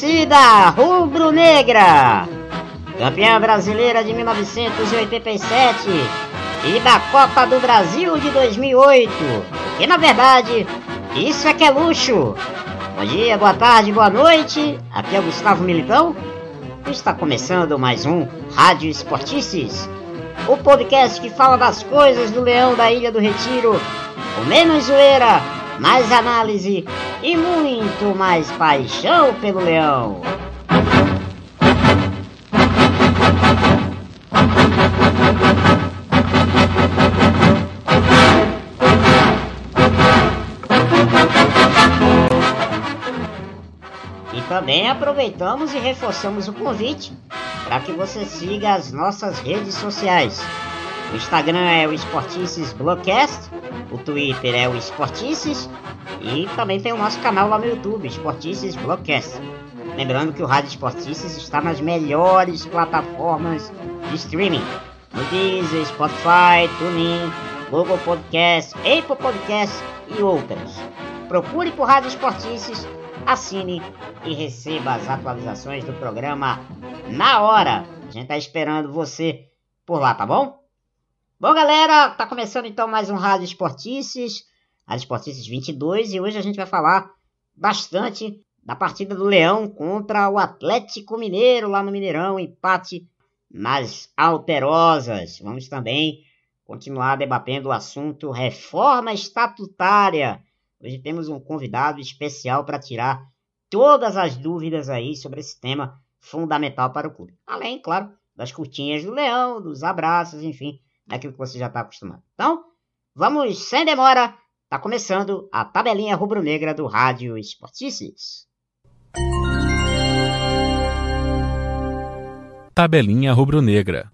torcida rubro-negra! Campeã brasileira de 1987 e da Copa do Brasil de 2008. E na verdade, isso é que é luxo. Bom dia, boa tarde, boa noite. Aqui é o Gustavo Militão. Está começando mais um Rádio Esportices, o podcast que fala das coisas do Leão da Ilha do Retiro, com menos zoeira, mais análise e muito mais paixão pelo Leão. E também aproveitamos e reforçamos o convite para que você siga as nossas redes sociais. O Instagram é o Esportices Blogcast, o Twitter é o Esportices e também tem o nosso canal lá no YouTube, Esportices Blogcast. Lembrando que o Rádio Esportices está nas melhores plataformas de streaming, no Deezer, Spotify, TuneIn, Google Podcast, Apple Podcast e outras. Procure por Rádio Esportices, assine e receba as atualizações do programa na hora. A gente tá esperando você por lá, tá bom? Bom, galera, tá começando então mais um Rádio Esportices, Rádio Esportices 22, e hoje a gente vai falar bastante da partida do Leão contra o Atlético Mineiro lá no Mineirão, empate nas alterosas. Vamos também continuar debatendo o assunto reforma estatutária. Hoje temos um convidado especial para tirar todas as dúvidas aí sobre esse tema fundamental para o clube. Além, claro, das curtinhas do Leão, dos abraços, enfim, daquilo que você já está acostumado. Então, vamos sem demora, tá começando a tabelinha rubro-negra do Rádio Esportices. Tabelinha rubro-negra.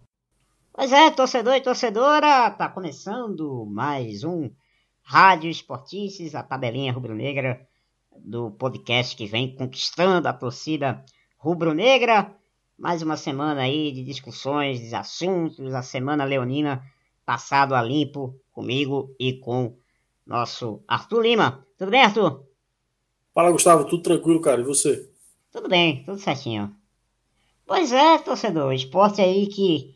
Pois é, torcedor e torcedora, tá começando mais um Rádio Esportices, a tabelinha rubro-negra do podcast que vem conquistando a torcida rubro-negra. Mais uma semana aí de discussões, de assuntos, a semana leonina passado a limpo comigo e com nosso Arthur Lima. Tudo bem, Arthur? Fala, Gustavo, tudo tranquilo, cara, e você? Tudo bem, tudo certinho. Pois é, torcedor, esporte aí que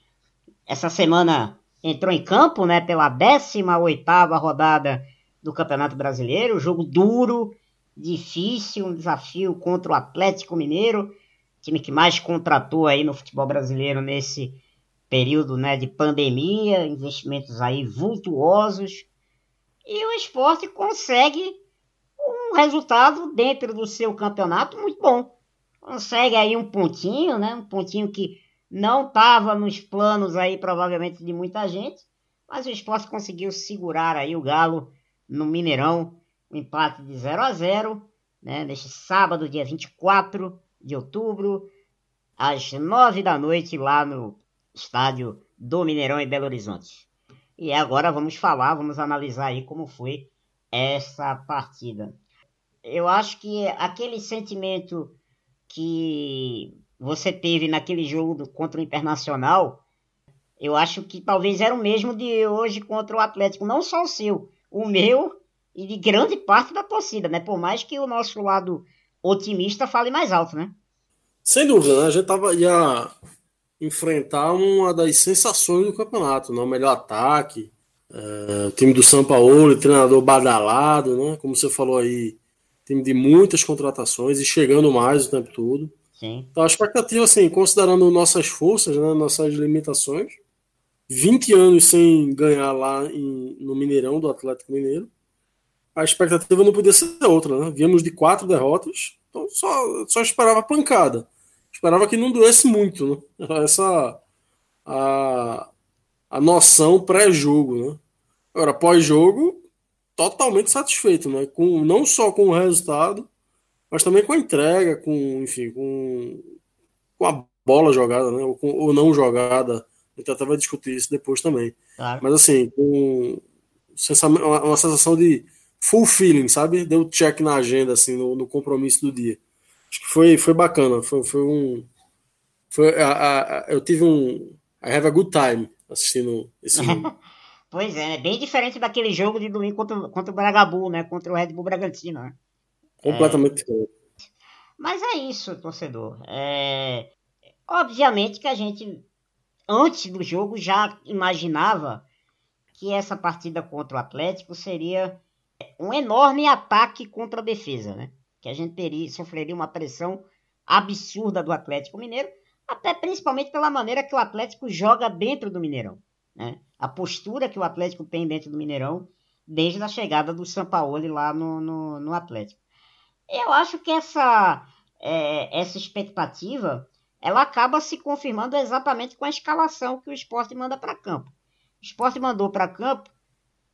essa semana entrou em campo, né, pela 18ª rodada do Campeonato Brasileiro, jogo duro, difícil, um desafio contra o Atlético Mineiro, time que mais contratou aí no futebol brasileiro nesse período, né, de pandemia, investimentos aí vultuosos, e o esporte consegue um resultado dentro do seu campeonato muito bom. Consegue aí um pontinho, né, um pontinho que não estava nos planos aí provavelmente de muita gente, mas o esporte conseguiu segurar aí o Galo no Mineirão, um empate de 0 a 0 né, neste sábado, dia 24 de outubro, às 9 da noite, lá no estádio do Mineirão em Belo Horizonte. E agora vamos falar, vamos analisar aí como foi essa partida. Eu acho que aquele sentimento que você teve naquele jogo contra o Internacional, eu acho que talvez era o mesmo de hoje contra o Atlético, não só o seu, o meu e de grande parte da torcida, né? Por mais que o nosso lado otimista fale mais alto, né? Sem dúvida, né? A gente tava, ia enfrentar uma das sensações do campeonato, né? o melhor ataque, é, o time do São Paulo, treinador badalado, né? Como você falou aí, time de muitas contratações e chegando mais o tempo todo. Sim. Então a expectativa, assim, considerando nossas forças, né, nossas limitações, 20 anos sem ganhar lá em, no Mineirão do Atlético Mineiro, a expectativa não podia ser outra, né? Viemos de quatro derrotas, então só, só esperava pancada. Esperava que não doesse muito, né? Essa a, a noção pré-jogo, né? Agora, pós-jogo, totalmente satisfeito, né? Com, não só com o resultado, mas também com a entrega, com, enfim, com, com a bola jogada, né? Ou, com, ou não jogada. A gente até vai discutir isso depois também. Claro. Mas assim, com uma sensação de full feeling, sabe? Deu check na agenda, assim, no, no compromisso do dia. Acho que foi, foi bacana. Foi, foi um. Foi, a, a, eu tive um. I have a good time assistindo esse jogo. pois é, é bem diferente daquele jogo de domingo contra, contra o Bragabu, né? Contra o Red Bull Bragantino. Né? Completamente é... diferente. Mas é isso, torcedor. É... Obviamente que a gente, antes do jogo, já imaginava que essa partida contra o Atlético seria um enorme ataque contra a defesa, né? Que a gente teria, sofreria uma pressão absurda do Atlético Mineiro, até principalmente pela maneira que o Atlético joga dentro do Mineirão, né? A postura que o Atlético tem dentro do Mineirão desde a chegada do Sampaoli lá no, no, no Atlético. Eu acho que essa, é, essa expectativa ela acaba se confirmando exatamente com a escalação que o esporte manda para campo. O esporte mandou para campo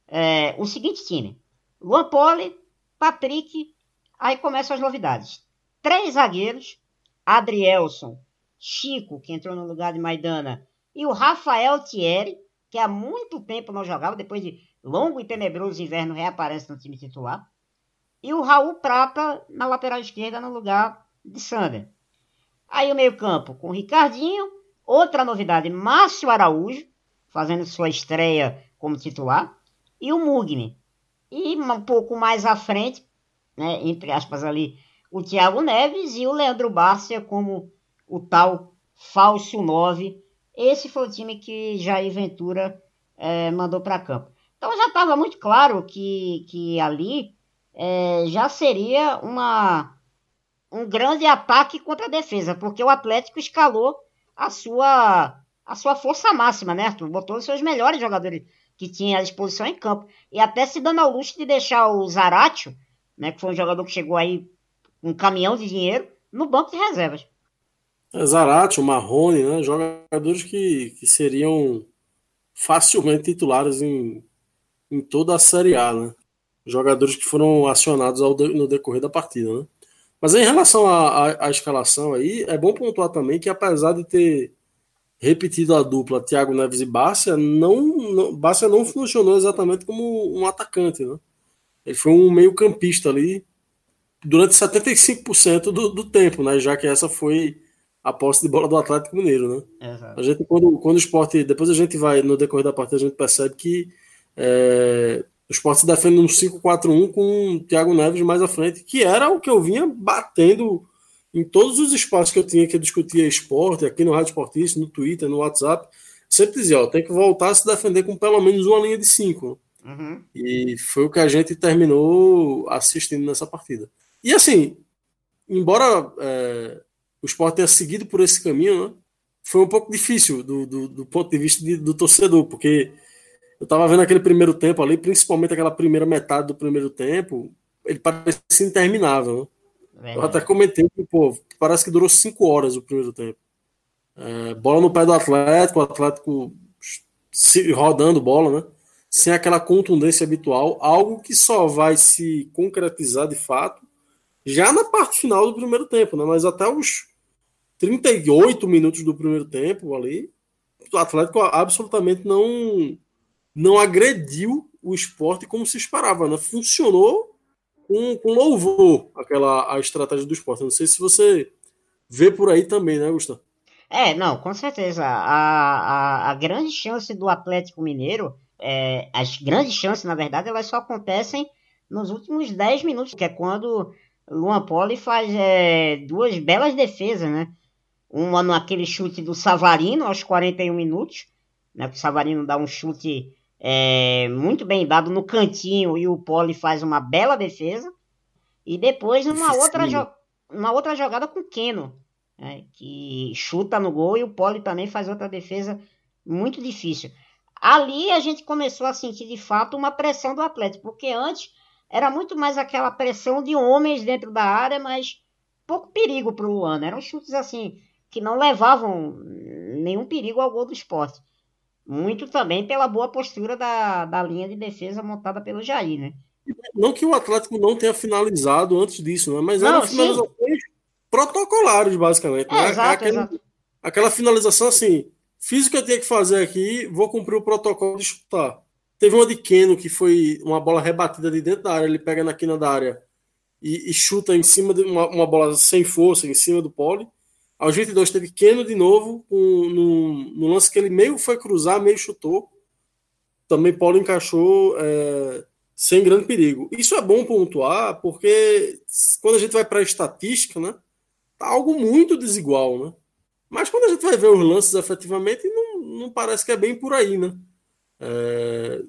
é, o seguinte time: Luan Poli, Patrick, aí começam as novidades. Três zagueiros, Adrielson, Chico, que entrou no lugar de Maidana, e o Rafael Thierry, que há muito tempo não jogava, depois de longo e tenebroso inverno reaparece no time titular. E o Raul Prata na lateral esquerda no lugar de Sander. Aí o meio-campo com o Ricardinho, outra novidade, Márcio Araújo, fazendo sua estreia como titular, e o Mugni, e um pouco mais à frente, né, entre aspas ali, o Thiago Neves e o Leandro Bárcia como o tal falso 9. Esse foi o time que Jair Ventura é, mandou para campo. Então já estava muito claro que, que ali é, já seria uma, um grande ataque contra a defesa, porque o Atlético escalou a sua, a sua força máxima, né, Arthur? Botou os seus melhores jogadores que tinha à disposição em campo. E até se dando ao luxo de deixar o Zaratio, né, que foi um jogador que chegou aí com um caminhão de dinheiro, no banco de reservas. É, Zaratio, Marrone, né, jogadores que, que seriam facilmente titulares em, em toda a Série A, né? Jogadores que foram acionados ao, no decorrer da partida, né? Mas em relação à escalação aí, é bom pontuar também que apesar de ter repetido a dupla Thiago Neves e Bárcia, não, não, Bárcia não funcionou exatamente como um atacante, né? Ele foi um meio campista ali durante 75% do, do tempo, né? Já que essa foi a posse de bola do Atlético Mineiro, né? Exato. A gente, quando, quando o esporte, depois a gente vai, no decorrer da partida, a gente percebe que é, o esporte se defende no 5-4-1 com o Thiago Neves mais à frente, que era o que eu vinha batendo em todos os espaços que eu tinha que discutir esporte, aqui no Rádio Esportista, no Twitter, no WhatsApp, sempre dizia, ó, tem que voltar a se defender com pelo menos uma linha de cinco. Uhum. E foi o que a gente terminou assistindo nessa partida. E assim, embora é, o esporte tenha seguido por esse caminho, né, foi um pouco difícil do, do, do ponto de vista de, do torcedor, porque eu estava vendo aquele primeiro tempo ali, principalmente aquela primeira metade do primeiro tempo, ele parecia interminável. Né? Eu até comentei que, pô, parece que durou cinco horas o primeiro tempo. É, bola no pé do Atlético, o Atlético se, rodando bola, né? Sem aquela contundência habitual, algo que só vai se concretizar de fato já na parte final do primeiro tempo, né? Mas até os 38 minutos do primeiro tempo ali, o Atlético absolutamente não não agrediu o esporte como se esperava, né? Funcionou com, com louvor aquela a estratégia do esporte. Não sei se você vê por aí também, né, Gustavo? É, não, com certeza. A, a, a grande chance do Atlético Mineiro, é, as grandes chances, na verdade, elas só acontecem nos últimos 10 minutos, que é quando Luan Poli faz é, duas belas defesas, né? Uma naquele chute do Savarino aos 41 minutos, né? O Savarino dá um chute é, muito bem dado no cantinho e o Poli faz uma bela defesa. E depois numa outra, uma outra jogada com o Keno, né, que chuta no gol e o Poli também faz outra defesa muito difícil. Ali a gente começou a sentir de fato uma pressão do Atlético, porque antes era muito mais aquela pressão de homens dentro da área, mas pouco perigo para o Luan. Eram chutes assim que não levavam nenhum perigo ao gol do esporte. Muito também pela boa postura da, da linha de defesa montada pelo Jair, né? Não que o Atlético não tenha finalizado antes disso, né? mas eram finalizações protocolares, basicamente. Né? É, né? Exato, aquela, exato. aquela finalização assim, fiz o que eu tinha que fazer aqui, vou cumprir o protocolo de chutar. Teve uma de Keno que foi uma bola rebatida de dentro da área, ele pega na quina da área e, e chuta em cima de uma, uma, bola sem força, em cima do pole. Aos 22 teve Keno de novo, um, lance que ele meio foi cruzar, meio chutou. Também Paulo encaixou é, sem grande perigo. Isso é bom pontuar, porque quando a gente vai para a estatística, né, tá algo muito desigual, né? Mas quando a gente vai ver os lances efetivamente, não, não parece que é bem por aí, né? É,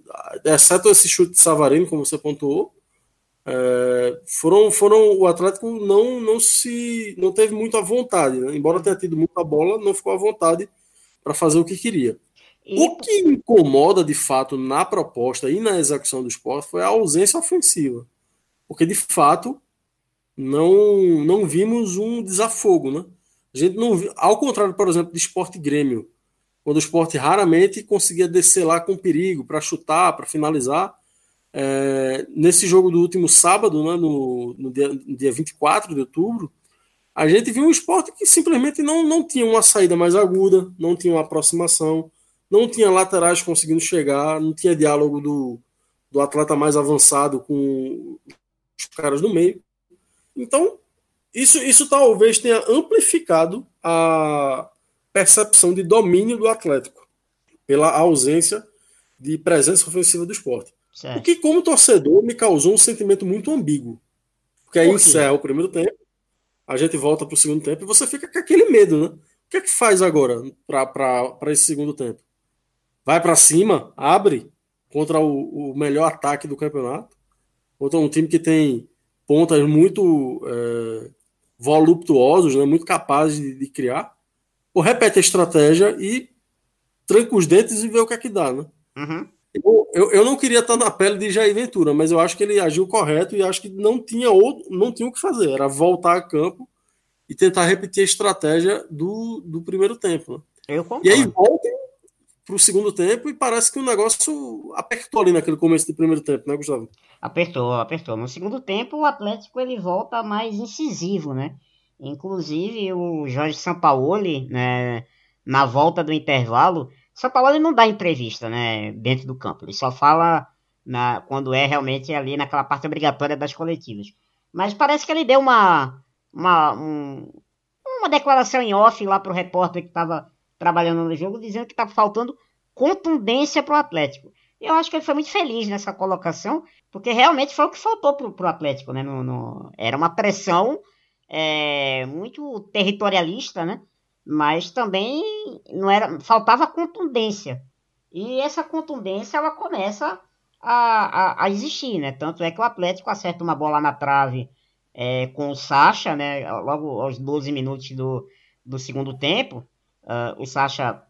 exceto esse chute de Savarino, como você pontuou, é, foram, foram o Atlético não não se não teve muita vontade, né? embora tenha tido muita bola, não ficou à vontade para fazer o que queria. E... O que incomoda de fato na proposta e na execução do esporte foi a ausência ofensiva, porque de fato não não vimos um desafogo, né? A gente não viu, ao contrário, por exemplo, de Esporte Grêmio, quando o esporte raramente conseguia descer lá com perigo para chutar, para finalizar. É, nesse jogo do último sábado, né, no, no, dia, no dia 24 de outubro, a gente viu um esporte que simplesmente não, não tinha uma saída mais aguda, não tinha uma aproximação, não tinha laterais conseguindo chegar, não tinha diálogo do, do atleta mais avançado com os caras no meio. Então, isso, isso talvez tenha amplificado a, percepção de domínio do Atlético, pela ausência de presença ofensiva do esporte. Certo. O que, como torcedor, me causou um sentimento muito ambíguo. Porque aí encerra o primeiro tempo, a gente volta para o segundo tempo e você fica com aquele medo, né? O que é que faz agora para esse segundo tempo? Vai para cima, abre contra o, o, melhor ataque do campeonato, contra um time que tem pontas muito é, voluptuosos, né? muito capazes de, de criar ou repete a estratégia e tranca os dentes e vê o que é que dá, né? Uhum. Eu, eu, eu, não queria estar na pele de Jair Ventura, mas eu acho que ele agiu correto e acho que não tinha outro, não tinha o que fazer, era voltar a campo e tentar repetir a estratégia do, do primeiro tempo. Né? e aí volta para o segundo tempo e parece que o negócio apertou ali naquele começo do primeiro tempo, né, Gustavo? Apertou, apertou. No segundo tempo, o Atlético ele volta mais incisivo, né? Inclusive o Jorge Sampaoli, né, na volta do intervalo, Sampaoli não dá entrevista, né, dentro do campo. Ele só fala na, quando é realmente ali naquela parte obrigatória das coletivas. Mas parece que ele deu uma uma, um, uma declaração em off lá para o repórter que estava trabalhando no jogo, dizendo que estava faltando contundência para o Atlético. Eu acho que ele foi muito feliz nessa colocação, porque realmente foi o que faltou para o Atlético, né? No, no, era uma pressão é, muito territorialista, né? Mas também não era, faltava contundência. E essa contundência ela começa a, a, a existir, né? Tanto é que o Atlético acerta uma bola na trave é, com o Sacha, né? Logo aos 12 minutos do, do segundo tempo, uh, o Sacha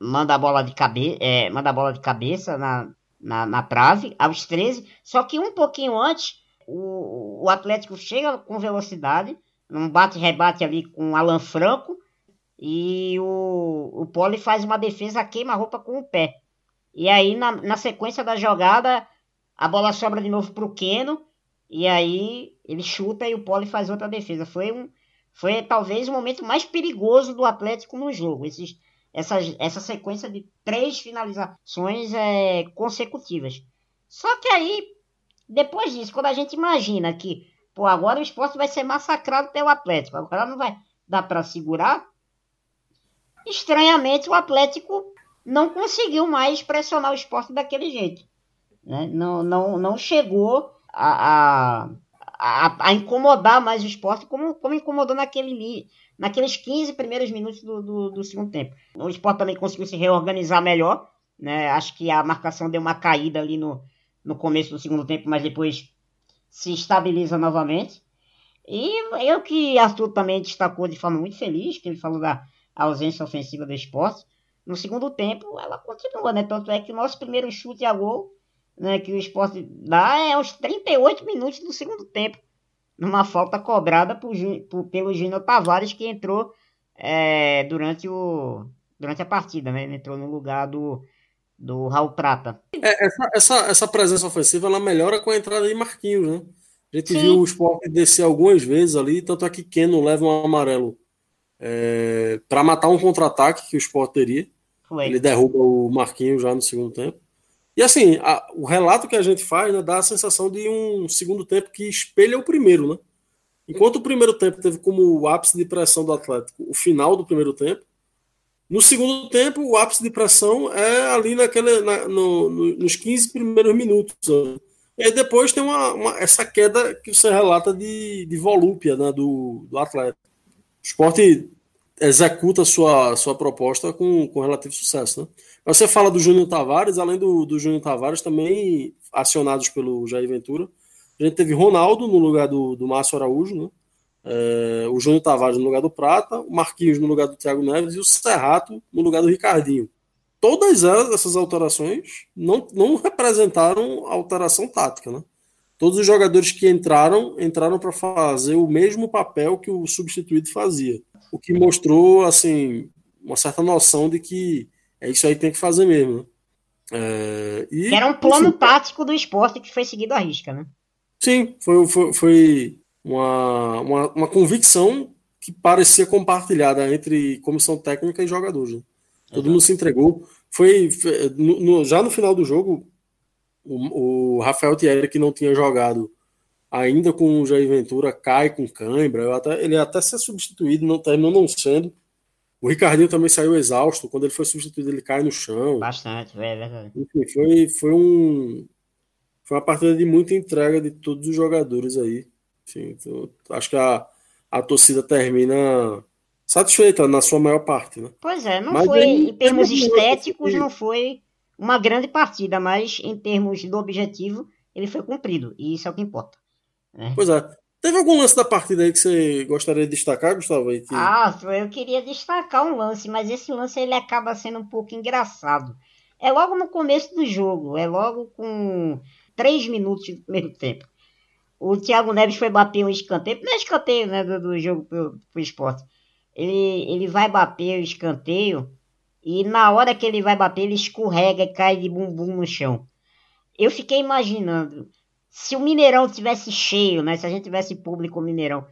manda a bola de, cabe é, manda a bola de cabeça na, na, na trave, aos 13. Só que um pouquinho antes, o, o Atlético chega com velocidade, um bate-rebate ali com Alan Franco. E o, o Poli faz uma defesa queima-roupa com o pé. E aí, na, na sequência da jogada, a bola sobra de novo para o Keno. E aí ele chuta e o Poli faz outra defesa. Foi, um, foi talvez o momento mais perigoso do Atlético no jogo. Esses, essa, essa sequência de três finalizações é, consecutivas. Só que aí, depois disso, quando a gente imagina que Pô, agora o esporte vai ser massacrado pelo Atlético. Agora não vai dar para segurar. Estranhamente, o Atlético não conseguiu mais pressionar o esporte daquele jeito. Né? Não, não, não chegou a, a, a, incomodar mais o esporte como, como incomodou naquele, naqueles 15 primeiros minutos do, do, do segundo tempo. O esporte também conseguiu se reorganizar melhor. Né? Acho que a marcação deu uma caída ali no, no começo do segundo tempo, mas depois se estabiliza novamente. E eu que Arthur também destacou de forma muito feliz, que ele falou da ausência ofensiva do esporte. No segundo tempo, ela continua, né? Tanto é que o nosso primeiro chute a gol, né, que o esporte dá, é aos 38 minutos do segundo tempo. Numa falta cobrada por, por, pelo Júnior Tavares, que entrou é, durante, o, durante a partida, né? Ele entrou no lugar do, do Raul Prata. É, essa, essa, essa, presença ofensiva ela melhora com a entrada de Marquinhos, né? A gente Sim. viu o Sport descer algumas vezes ali, tanto é que Keno leva um amarelo é, para matar um contra-ataque que o Sport teria. Foi. Ele derruba o Marquinhos já no segundo tempo. E assim, a, o relato que a gente faz né, dá a sensação de um segundo tempo que espelha o primeiro, né? Enquanto o primeiro tempo teve como ápice de pressão do Atlético o final do primeiro tempo, no segundo tempo o ápice de pressão é ali naquele, na, no, no, nos 15 primeiros minutos. Né? E aí depois tem uma, uma, essa queda que você relata de, de volúpia né, do, do Atlético. O esporte executa sua, sua proposta com, com relativo sucesso. Né? Você fala do Júnior Tavares, além do, do Júnior Tavares, também acionados pelo Jair Ventura. A gente teve Ronaldo no lugar do, do Márcio Araújo, né? É, o Júnior Tavares no lugar do Prata, o Marquinhos no lugar do Thiago Neves e o Serrato no lugar do Ricardinho. Todas elas, essas alterações não, não representaram alteração tática, né? Todos os jogadores que entraram, entraram para fazer o mesmo papel que o substituído fazia. O que mostrou, assim, uma certa noção de que é isso aí que tem que fazer mesmo. Né? É, e, Era um plano enfim, tático do esporte que foi seguido à risca, né? Sim, foi, foi, foi uma, uma, uma, convicção que parecia compartilhada entre comissão técnica e jogadores. Né? Todo mundo se entregou. Foi, foi no, no, já no final do jogo, o, o Rafael Thierry, que não tinha jogado ainda com o Jair Ventura, cai com cãibra. Até, ele até ser substituído, não terminou não sendo. O Ricardinho também saiu exausto. Quando ele foi substituído, ele cai no chão. Bastante, é verdade. Enfim, foi, foi um, foi uma partida de muita entrega de todos os jogadores aí. Enfim, então, acho que a, a torcida termina satisfeita na sua maior parte, né? Pois é, não mas foi, aí, em termos estéticos, não foi uma grande partida, mas em termos do objetivo, ele foi cumprido, e isso é o que importa. Né? Pois é. Teve algum lance da partida aí que você gostaria de destacar, Gustavo? Aí que... Ah, eu queria destacar um lance, mas esse lance ele acaba sendo um pouco engraçado. É logo no começo do jogo, é logo com três minutos do primeiro tempo. O Thiago Neves foi bater um escanteio, não é escanteio né, do, do jogo pro, pro esporte. Ele, ele vai bater o escanteio e na hora que ele vai bater, ele escorrega e cai de bumbum no chão. Eu fiquei imaginando, se o Mineirão tivesse cheio, né, se a gente tivesse público Mineirão,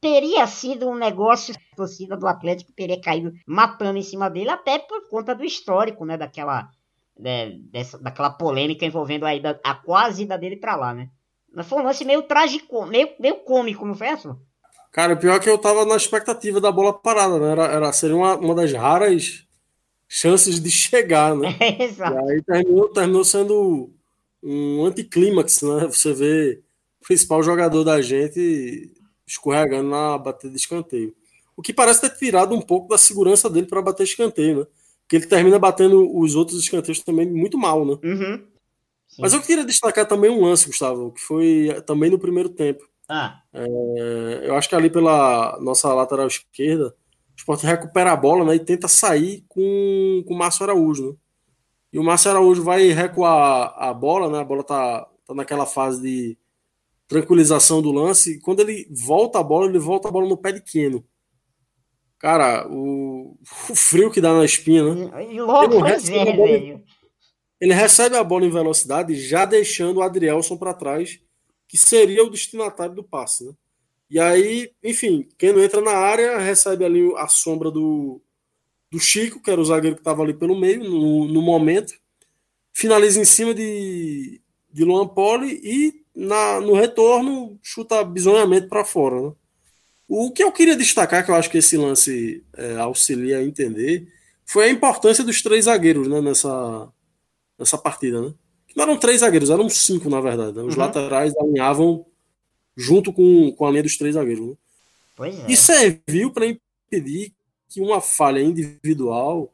teria sido um negócio, a torcida do Atlético teria caído matando em cima dele, até por conta do histórico, né, daquela né, dessa, daquela polêmica envolvendo a, ida, a quase ida dele pra lá, né? Mas foi um lance meio trágico, meio, meio cômico, não foi isso? Cara, o pior é que eu tava na expectativa da bola parada, né? Era, era, seria uma, uma das raras chances de chegar, né? É, exato. E aí terminou, terminou sendo um anticlímax, né? Você vê o principal jogador da gente escorregando na batida de escanteio. O que parece ter tirado um pouco da segurança dele para bater escanteio, né? que ele termina batendo os outros escanteios também muito mal, né? Uhum. Mas eu queria destacar também um lance, Gustavo, que foi também no primeiro tempo. Ah. É, eu acho que ali pela nossa lateral esquerda, Sport recupera a bola né, e tenta sair com, com o Márcio Araújo. Né? E o Márcio Araújo vai recuar a bola, né? A bola tá, tá naquela fase de tranquilização do lance. E quando ele volta a bola, ele volta a bola no pé de Keno. Cara, o, o frio que dá na espinha, né? Logo, ele, recebe bola, ele recebe a bola em velocidade, já deixando o Adrielson para trás, que seria o destinatário do passe, né? E aí, enfim, quem não entra na área recebe ali a sombra do, do Chico, que era o zagueiro que estava ali pelo meio, no, no momento. Finaliza em cima de, de Luan Poli e na, no retorno chuta bizonhamente para fora, né? O que eu queria destacar, que eu acho que esse lance é, auxilia a entender, foi a importância dos três zagueiros né, nessa, nessa partida. Né? Não eram três zagueiros, eram cinco, na verdade. Né? Os uhum. laterais alinhavam junto com, com a linha dos três zagueiros. Né? É. E serviu para impedir que uma falha individual,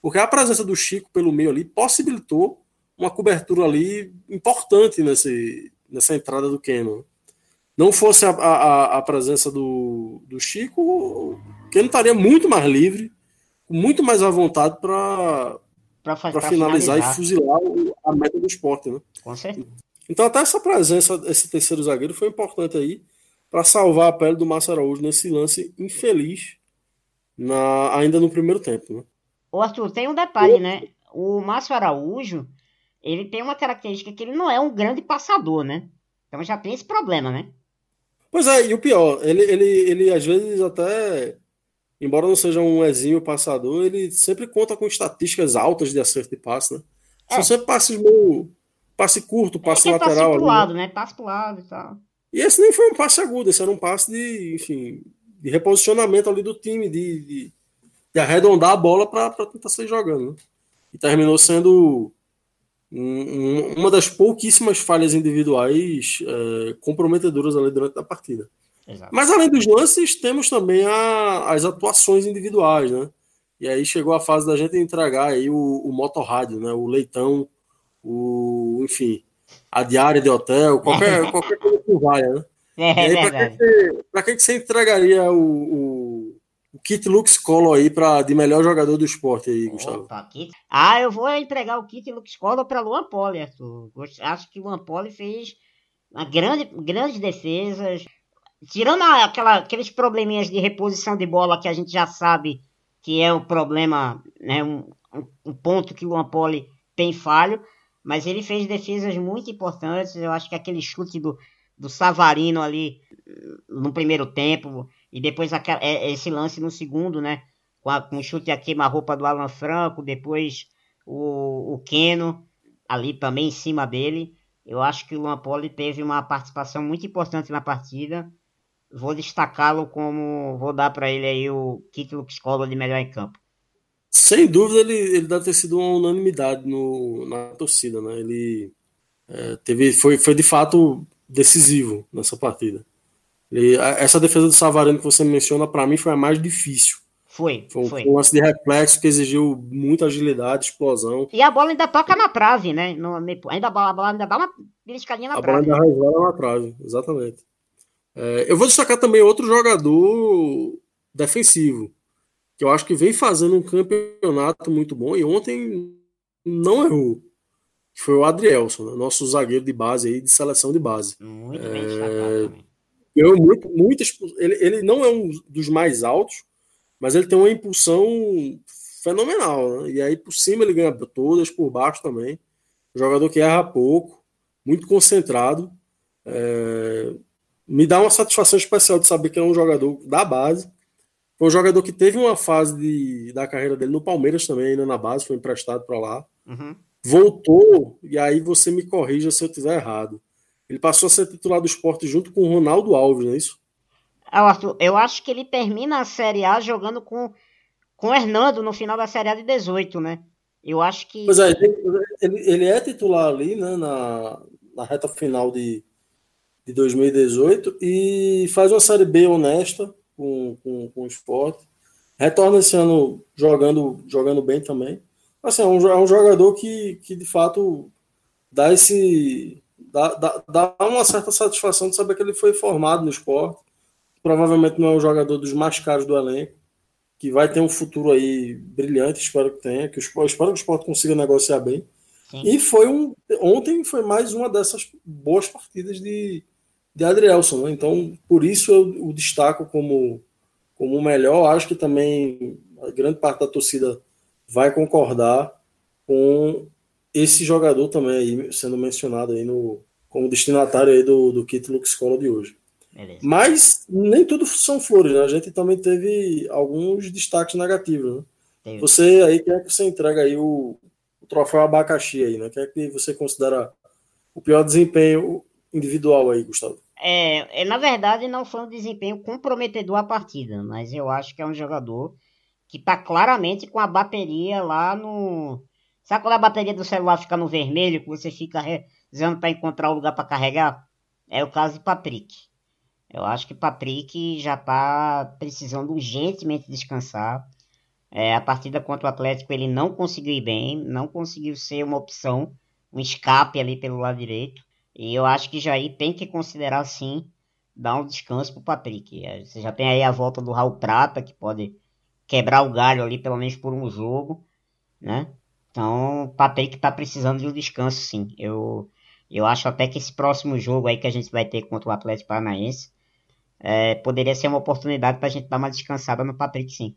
porque a presença do Chico pelo meio ali possibilitou uma cobertura ali importante nesse, nessa entrada do Cameron não fosse a, a, a presença do, do Chico, ele estaria muito mais livre, muito mais à vontade para finalizar, finalizar, e fuzilar a meta do esporte. Né? Com certeza. Então, até essa presença, esse terceiro zagueiro foi importante aí para salvar a pele do Márcio Araújo nesse lance infeliz na, ainda no primeiro tempo. Né? Ô Arthur, tem um detalhe, né? O Márcio Araújo, ele tem uma característica que ele não é um grande passador, né? Então já tem esse problema, né? Pois é, e o pior, ele, ele, ele às vezes até, embora não seja um exímio passador, ele sempre conta com estatísticas altas de acerto de passe, né? É. São sempre passes meio. Passe curto, passe é, lateral. Passe pro lado, né? Passe pro lado e tal. E esse nem foi um passe agudo, esse era um passe de, enfim, de reposicionamento ali do time, de, de, de arredondar a bola para tentar sair jogando. Né? E terminou sendo um, uma das pouquíssimas falhas individuais é, comprometedoras ali durante a partida. Exato. Mas além dos lances, temos também a, as atuações individuais, né? E aí chegou a fase da gente entregar aí o, o motorrádio, né? O leitão, o, enfim, a diária de hotel, qualquer, qualquer coisa que valha, né? É, para que, que você entregaria o, o, o kit Lux Colo aí pra, de melhor jogador do esporte aí, Gustavo? Opa, kit... Ah, eu vou entregar o kit Lux Colo para Luan Poli, Arthur. Acho que o Luan Poli fez uma grande, grandes defesas. Tirando aquela, aqueles probleminhas de reposição de bola que a gente já sabe que é o problema, né, um, um ponto que o Luan Poli tem falho, mas ele fez defesas muito importantes. Eu acho que aquele chute do, do Savarino ali no primeiro tempo, e depois é, esse lance no segundo, né? Com, a, com o chute a queima-roupa do Alan Franco, depois o, o Keno ali também em cima dele. Eu acho que o Luan Poli teve uma participação muito importante na partida vou destacá-lo como. Vou dar para ele aí o título escola de melhor em campo. Sem dúvida, ele, ele deve ter sido uma unanimidade no, na torcida, né? Ele é, teve, foi, foi de fato decisivo nessa partida. Ele, essa defesa do Savarino que você menciona, para mim, foi a mais difícil. Foi, foi. foi. um lance de reflexo que exigiu muita agilidade, explosão. E a bola ainda toca na trave, né? No, ainda, a bola ainda dá uma beliscadinha na a trave. A bola ainda resvala na trave, exatamente. É, eu vou destacar também outro jogador defensivo, que eu acho que vem fazendo um campeonato muito bom e ontem não errou. Foi o Adrielson, né? nosso zagueiro de base aí, de seleção de base. Muito bem é, muito, muito ele, ele não é um dos mais altos, mas ele tem uma impulsão fenomenal. Né? E aí por cima ele ganha todas, por baixo também. jogador que erra pouco, muito concentrado. É, me dá uma satisfação especial de saber que é um jogador da base. Foi um jogador que teve uma fase de, da carreira dele no Palmeiras também, ainda na base, foi emprestado para lá. Uhum. Voltou, e aí você me corrija se eu estiver errado. Ele passou a ser titular do esporte junto com o Ronaldo Alves, não é isso? Ah, Arthur, eu acho que ele termina a Série A jogando com, com o Hernando no final da Série A de 18, né? Eu acho que. Pois é, ele, ele é titular ali, né, na, na reta final de, de 2018 e faz uma Série B honesta com, com, com o esporte. Retorna esse ano jogando, jogando bem também. Assim, é um, é um jogador que, que de fato dá esse. Dá, dá, dá uma certa satisfação de saber que ele foi formado no esporte. Provavelmente não é um jogador dos mais caros do elenco, que vai ter um futuro aí brilhante, espero que tenha, que o esporte, espero que o esporte consiga negociar bem. Sim. E foi um. Ontem foi mais uma dessas boas partidas de, de Adrielson. Né? Então, por isso eu o destaco como, como o melhor. Acho que também a grande parte da torcida vai concordar com esse jogador também aí sendo mencionado aí no, como destinatário aí do, do kit Lux Escola de hoje. Beleza. Mas nem tudo são flores, né? A gente também teve alguns destaques negativos, né? Você aí, quer que você entrega aí o, o troféu abacaxi aí, né? Quer que você considera o pior desempenho individual aí, Gustavo? É, é, na verdade, não foi um desempenho comprometedor a partida, mas eu acho que é um jogador que está claramente com a bateria lá no. Sabe quando a bateria do celular fica no vermelho, que você fica rezando para encontrar o lugar para carregar? É o caso de Patrick. Eu acho que Patrick já está precisando urgentemente descansar. É, a partida contra o Atlético ele não conseguiu ir bem, não conseguiu ser uma opção, um escape ali pelo lado direito. E eu acho que Jair tem que considerar sim dar um descanso pro Patrick. É, você já tem aí a volta do Raul Prata, que pode quebrar o galho ali, pelo menos por um jogo, né? Então, o Patrick tá precisando de um descanso, sim. Eu, eu acho até que esse próximo jogo aí que a gente vai ter contra o Atlético Paranaense é, poderia ser uma oportunidade pra gente dar uma descansada no Patrick, sim.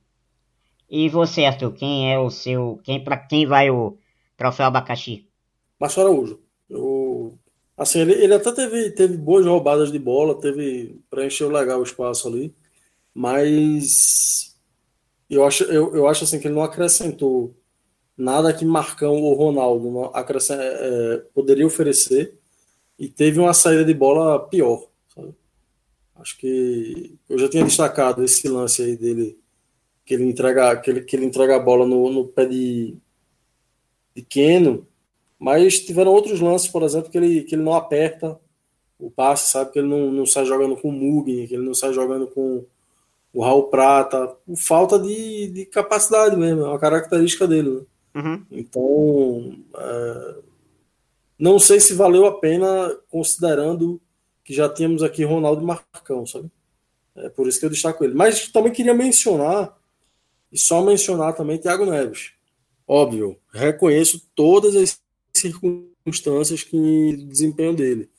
E você, Arthur, quem é o seu. Quem, para quem vai o troféu abacaxi? Márcio Araújo. Eu Assim, ele, ele até teve, teve boas roubadas de bola, teve preencheu legal o espaço ali, mas eu acho, eu, eu acho assim que ele não acrescentou nada que Marcão ou Ronaldo é, poderia oferecer e teve uma saída de bola pior. Sabe? Acho que eu já tinha destacado esse lance aí dele, que ele entrega, que ele, que ele entrega a bola no, no pé de, de Keno, mas tiveram outros lances, por exemplo, que ele, que ele não aperta o passe, sabe? Que ele não, não sai jogando com o Mugni, que ele não sai jogando com o Raul Prata, por falta de, de capacidade mesmo, é uma característica dele. Né? Uhum. Então, é, não sei se valeu a pena, considerando que já tínhamos aqui Ronaldo Marcão, sabe? É por isso que eu destaco ele. Mas também queria mencionar, e só mencionar também Thiago Neves. Óbvio, reconheço todas as circunstâncias que desempenho dele.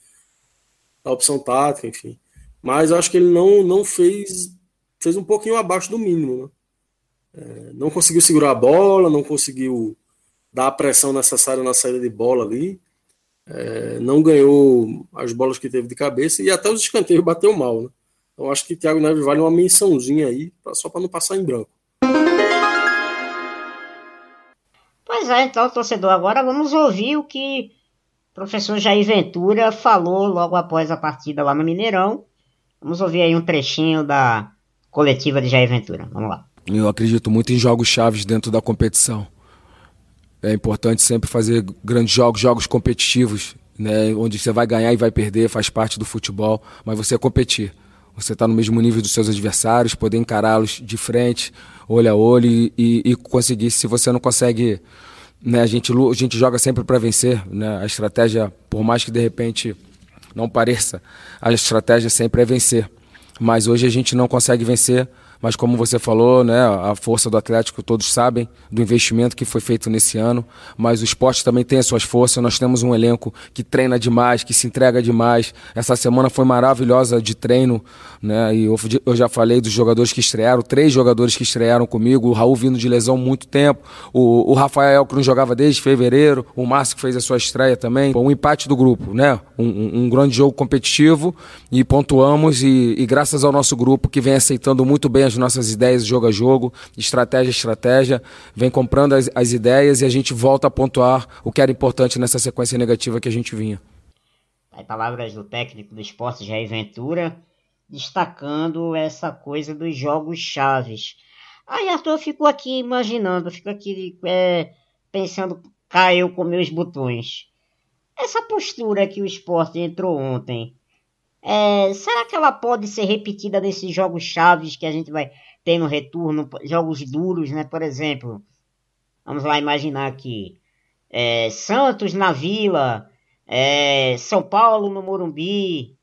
A opção tática, enfim. Mas acho que ele não, não fez fez um pouquinho abaixo do mínimo. Né? É, não conseguiu segurar a bola, não conseguiu dar a pressão necessária na saída de bola ali. É, não ganhou as bolas que teve de cabeça e até os escanteios bateu mal. Né? Então acho que Thiago Neves vale uma mençãozinha aí, só para não passar em branco. Pois é, então, torcedor, agora vamos ouvir o que o professor Jair Ventura falou logo após a partida lá no Mineirão. Vamos ouvir aí um trechinho da coletiva de Jair Ventura. Vamos lá. Eu acredito muito em jogos chaves dentro da competição. É importante sempre fazer grandes jogos, jogos competitivos, né, onde você vai ganhar e vai perder, faz parte do futebol, mas você é competir. Você está no mesmo nível dos seus adversários, poder encará-los de frente, olho a olho e, e, e conseguir. Se você não consegue, né, a, gente, a gente joga sempre para vencer. Né, a estratégia, por mais que de repente não pareça, a estratégia sempre é vencer. Mas hoje a gente não consegue vencer mas como você falou, né, a força do Atlético todos sabem do investimento que foi feito nesse ano, mas o esporte também tem as suas forças. Nós temos um elenco que treina demais, que se entrega demais. Essa semana foi maravilhosa de treino, né? E eu, já falei dos jogadores que estrearam, três jogadores que estrearam comigo, o Raul vindo de lesão muito tempo, o, o Rafael que não jogava desde fevereiro, o Márcio que fez a sua estreia também. Um empate do grupo, né? Um, um, um grande jogo competitivo e pontuamos e, e graças ao nosso grupo que vem aceitando muito bem as nossas ideias jogo a jogo, estratégia a estratégia, vem comprando as, as ideias e a gente volta a pontuar o que era importante nessa sequência negativa que a gente vinha. Aí, palavras do técnico do esporte Jair Ventura, destacando essa coisa dos jogos chaves. Aí Arthur ficou aqui imaginando, fico aqui é, pensando, caiu com meus botões. Essa postura que o esporte entrou ontem, é, será que ela pode ser repetida nesses jogos chaves que a gente vai ter no retorno? Jogos duros, né? Por exemplo, vamos lá imaginar aqui. É, Santos na Vila, é, São Paulo no Morumbi,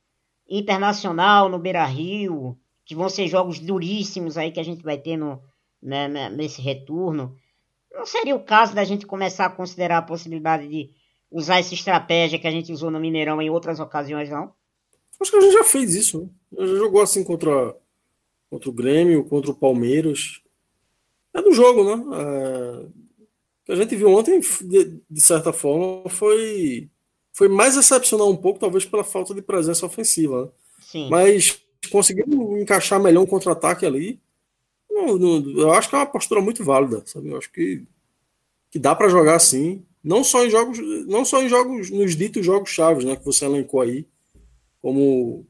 Internacional no Beira Rio, que vão ser jogos duríssimos aí que a gente vai ter no, né, né, nesse retorno. Não seria o caso da gente começar a considerar a possibilidade de usar essa estratégia que a gente usou no Mineirão em outras ocasiões, não? Acho que a gente já fez isso. Né? Já jogou assim contra, contra o Grêmio, contra o Palmeiras. É do jogo, né? É, que a gente viu ontem, de, de, certa forma, foi, foi mais excepcional um pouco, talvez pela falta de presença ofensiva. Né? Sim. Mas conseguindo encaixar melhor um contra-ataque ali, não, não, eu acho que é uma postura muito válida, sabe? Eu acho que, que dá para jogar assim, não só em jogos, não só em jogos, nos ditos jogos chaves, né, que você elencou aí, como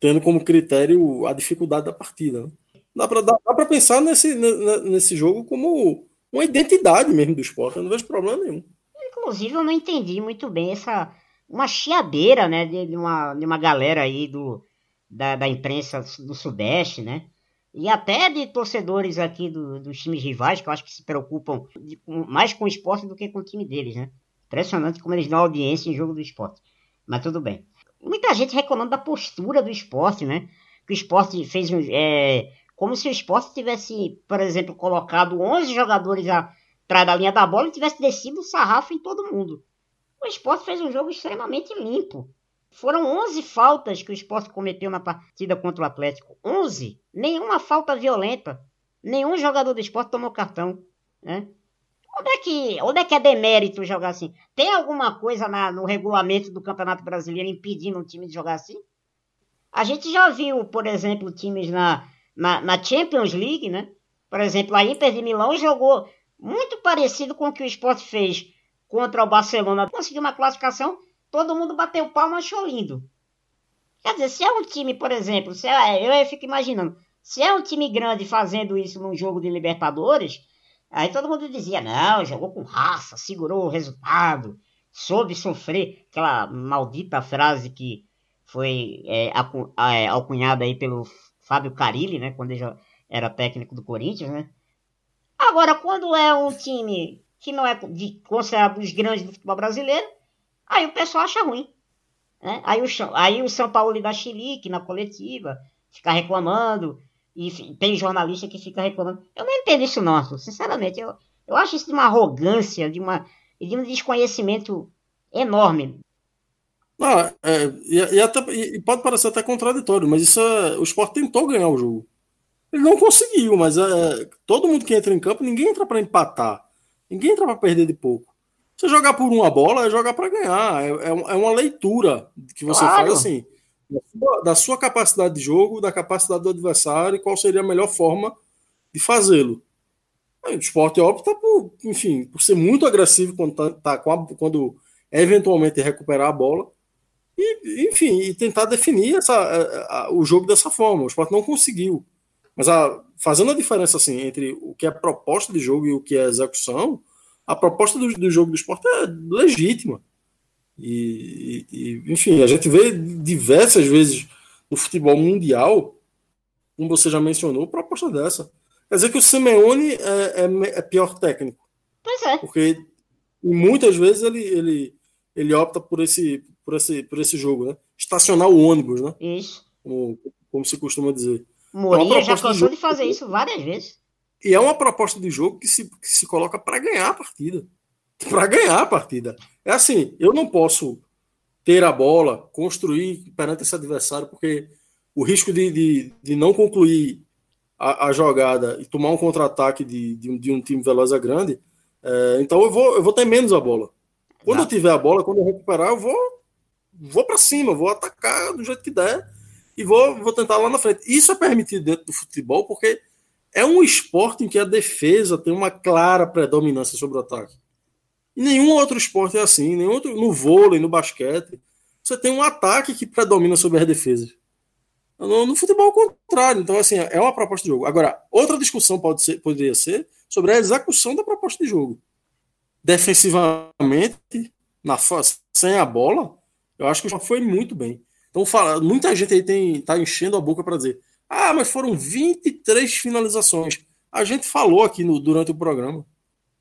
tendo como critério a dificuldade da partida. Né? Dá para dá pensar nesse, nesse jogo como uma identidade mesmo do esporte, eu não vejo problema nenhum. Inclusive, eu não entendi muito bem essa uma chiadeira, né, de uma, de uma galera aí do, da, da imprensa do Sudeste, né, e até de torcedores aqui do, dos times rivais, que eu acho que se preocupam de, mais com o esporte do que com o time deles, né. Impressionante como eles dão audiência em jogo do esporte. Mas tudo bem muita gente reclamando da postura do esporte, né? Que o esporte fez é, como se o esporte tivesse, por exemplo, colocado 11 jogadores atrás da linha da bola e tivesse descido o sarrafo em todo mundo. O esporte fez um jogo extremamente limpo. Foram 11 faltas que o esporte cometeu na partida contra o Atlético. 11! Nenhuma falta violenta. Nenhum jogador do esporte tomou cartão. Né? Onde é que, onde é, que é demérito jogar assim? Tem alguma coisa na, no regulamento do Campeonato Brasileiro impedindo um time de jogar assim? A gente já viu, por exemplo, times na, na, na Champions League, né? Por exemplo, a Inter de Milão jogou muito parecido com o que o Sport fez contra o Barcelona. Conseguiu uma classificação, todo mundo bateu palma achou lindo. Quer dizer, se é um time, por exemplo, se é, eu fico imaginando, se é um time grande fazendo isso num jogo de Libertadores, aí todo mundo dizia, não, jogou com raça, segurou o resultado, soube sofrer. Aquela maldita frase que foi é, é, alcunhada aí pelo Fábio Carilli, né, quando ele era técnico do Corinthians, né? Agora, quando é um time que não é de, considerado os grandes do futebol brasileiro, aí o pessoal acha ruim. Né? Aí, o, aí o São Paulo da Chilique na coletiva fica reclamando, e tem jornalista que fica reclamando. Eu não entendo isso, não, sinceramente. Eu, eu acho isso de uma arrogância, de, uma, de um desconhecimento enorme. Ah, é, e, e, até, e, pode parecer até contraditório, mas isso é, o esporte tentou ganhar o jogo. Ele não conseguiu, mas é, todo mundo que entra em campo, ninguém entra para empatar. Ninguém entra para perder de pouco. Você jogar por uma bola é jogar para ganhar. É, é, é, uma leitura que você claro. faz assim, da sua, da sua, capacidade de jogo, da capacidade do adversário e qual seria a melhor forma de fazê-lo. O esporte opta por, enfim, por ser muito agressivo quando, tá, tá quando eventualmente recuperar a bola. E, enfim, e tentar definir essa, a, a, o jogo dessa forma. O esporte não conseguiu. Mas a, fazendo a diferença assim entre o que é proposta de jogo e o que é execução, a proposta do, do jogo do esporte é legítima. E, e, enfim, a gente vê diversas vezes no futebol mundial, como você já mencionou, proposta dessa. Quer dizer que o Simeone é, é, é pior técnico. Pois é. Porque muitas vezes ele, ele, ele opta por esse, por, esse, por esse jogo, né? Estacionar o ônibus, né? Isso. Como, como se costuma dizer. Mourinho é já cansou de, de, fazer isso várias vezes. E é uma proposta de jogo que se, que se coloca para ganhar a partida. Para ganhar a partida. É assim, eu não posso ter a bola, construir perante esse adversário, porque o risco de, de, de não concluir a, a, jogada e tomar um contra-ataque de, de, um, de um time veloz é grande. É, então eu vou, eu vou ter menos a bola. Quando Exato. eu tiver a bola, quando eu recuperar, eu vou, vou para cima, vou atacar do jeito que der e vou, vou tentar lá na frente. Isso é permitido dentro do futebol porque é um esporte em que a defesa tem uma clara predominância sobre o ataque. E nenhum outro esporte é assim, nenhum outro, no vôlei, no basquete, você tem um ataque que predomina sobre as defesas. No, no futebol, ao contrário. Então, assim, é uma proposta de jogo. Agora, outra discussão pode ser, poderia ser sobre a execução da proposta de jogo. Defensivamente, na, sem a bola, eu acho que já foi muito bem. Então, fala, muita gente aí tem, tá enchendo a boca para dizer: ah, mas foram 23 finalizações. A gente falou aqui no, durante o programa.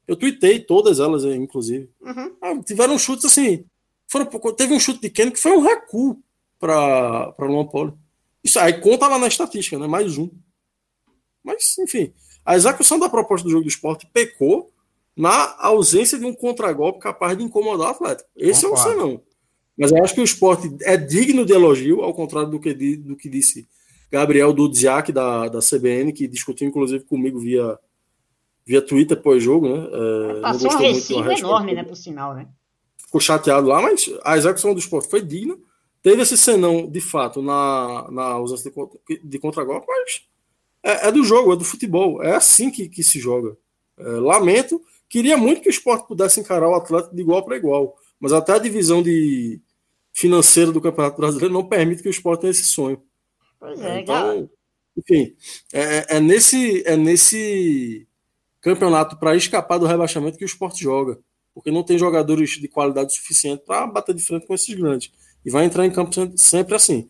Eu tuitei todas elas, inclusive. Uhum. Ah, tiveram chutes assim. Foram, teve um chute de Kenny que foi um recuo para Luan Poli. Isso aí conta lá na estatística, né? Mais um. Mas, enfim, a execução da proposta do jogo do esporte pecou na ausência de um contragolpe capaz de incomodar o atleta. Esse Concordo. é o senão. Mas eu acho que o esporte é digno de elogio, ao contrário do que, do que disse Gabriel Dudziak, da, da CBN, que discutiu inclusive comigo via, via Twitter pós-jogo, né? É, Passou um recibo enorme, né, por sinal, né? Ficou chateado lá, mas a execução do esporte foi digna. Teve esse senão, de fato, na, na ausência de, de contragolpe, mas é, é, do jogo, é do futebol. É assim que, que se joga. É, lamento. Queria muito que o esporte pudesse encarar o atleta de igual para igual. Mas até a divisão de, financeiro do Campeonato Brasileiro não permite que o esporte tenha esse sonho. Pois é, então, enfim, é, é, nesse, é nesse campeonato para escapar do rebaixamento que o esporte joga. Porque não tem jogadores de qualidade suficiente para bater de frente com esses grandes. E vai entrar em campo sempre assim.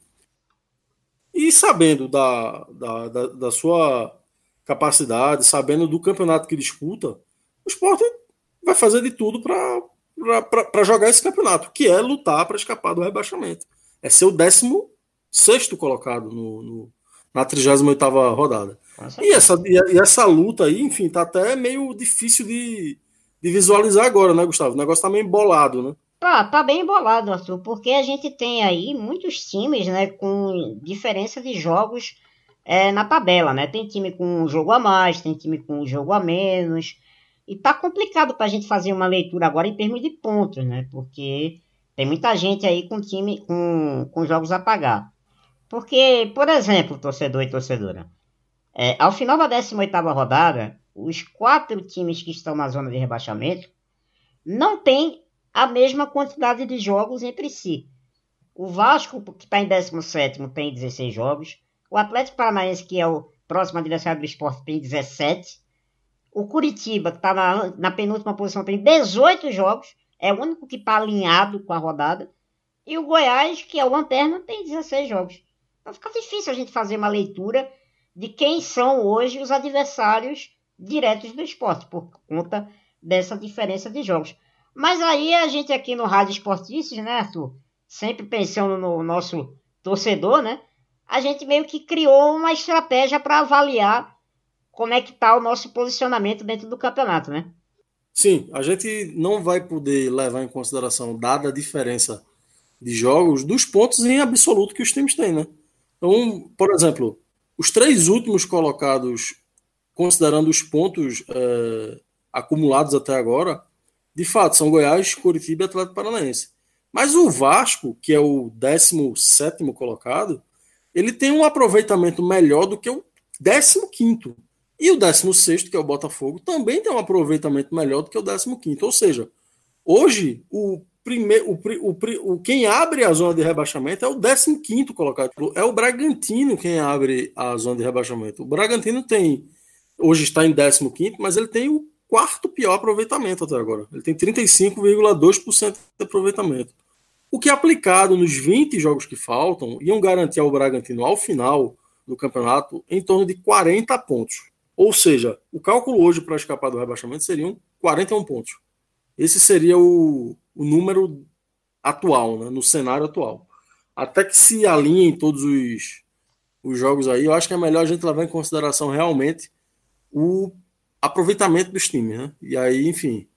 E sabendo da, da, da, da sua capacidade, sabendo do campeonato que disputa, o esporte vai fazer de tudo para jogar esse campeonato, que é lutar para escapar do rebaixamento. É ser o 16 colocado no, no, na 38 rodada. E essa, e essa luta aí, enfim, tá até meio difícil de, de visualizar agora, né, Gustavo? O negócio tá meio embolado, né? Tá, tá bem embolado, Arthur, porque a gente tem aí muitos times, né, com diferença de jogos é, na tabela, né? Tem time com um jogo a mais, tem time com um jogo a menos. E tá complicado para a gente fazer uma leitura agora em termos de pontos, né? Porque tem muita gente aí com time com, com jogos a pagar. Porque, por exemplo, torcedor e torcedora, é, ao final da 18ª rodada, os quatro times que estão na zona de rebaixamento não têm a mesma quantidade de jogos entre si. O Vasco, que está em 17, tem 16 jogos. O Atlético Paranaense, que é o próximo adversário do esporte, tem 17. O Curitiba, que está na, na penúltima posição, tem 18 jogos. É o único que está alinhado com a rodada. E o Goiás, que é o lanterna, tem 16 jogos. Então fica difícil a gente fazer uma leitura de quem são hoje os adversários diretos do esporte, por conta dessa diferença de jogos. Mas aí a gente aqui no Rádio Esportistas, né, Arthur? Sempre pensando no nosso torcedor, né? A gente meio que criou uma estratégia para avaliar como é que está o nosso posicionamento dentro do campeonato, né? Sim, a gente não vai poder levar em consideração, dada a diferença de jogos, dos pontos em absoluto que os times têm, né? Então, por exemplo, os três últimos colocados, considerando os pontos é, acumulados até agora, de fato, são Goiás, Curitiba e Atlético Paranaense. Mas o Vasco, que é o 17 colocado, ele tem um aproveitamento melhor do que o 15. E o 16, que é o Botafogo, também tem um aproveitamento melhor do que o 15. Ou seja, hoje, o primeiro, o, o, o, quem abre a zona de rebaixamento é o 15 colocado. É o Bragantino quem abre a zona de rebaixamento. O Bragantino tem, hoje está em 15, mas ele tem o quarto pior aproveitamento até agora. Ele tem 35,2% de aproveitamento. O que aplicado nos 20 jogos que faltam, iam garantir ao Bragantino ao final do campeonato em torno de 40 pontos. Ou seja, o cálculo hoje para escapar do rebaixamento seriam 41 pontos. Esse seria o, o número atual, né, no cenário atual. Até que se alinhem todos os, os jogos aí, eu acho que é melhor a gente levar em consideração realmente o aproveitamento dos times, né? E aí, enfim,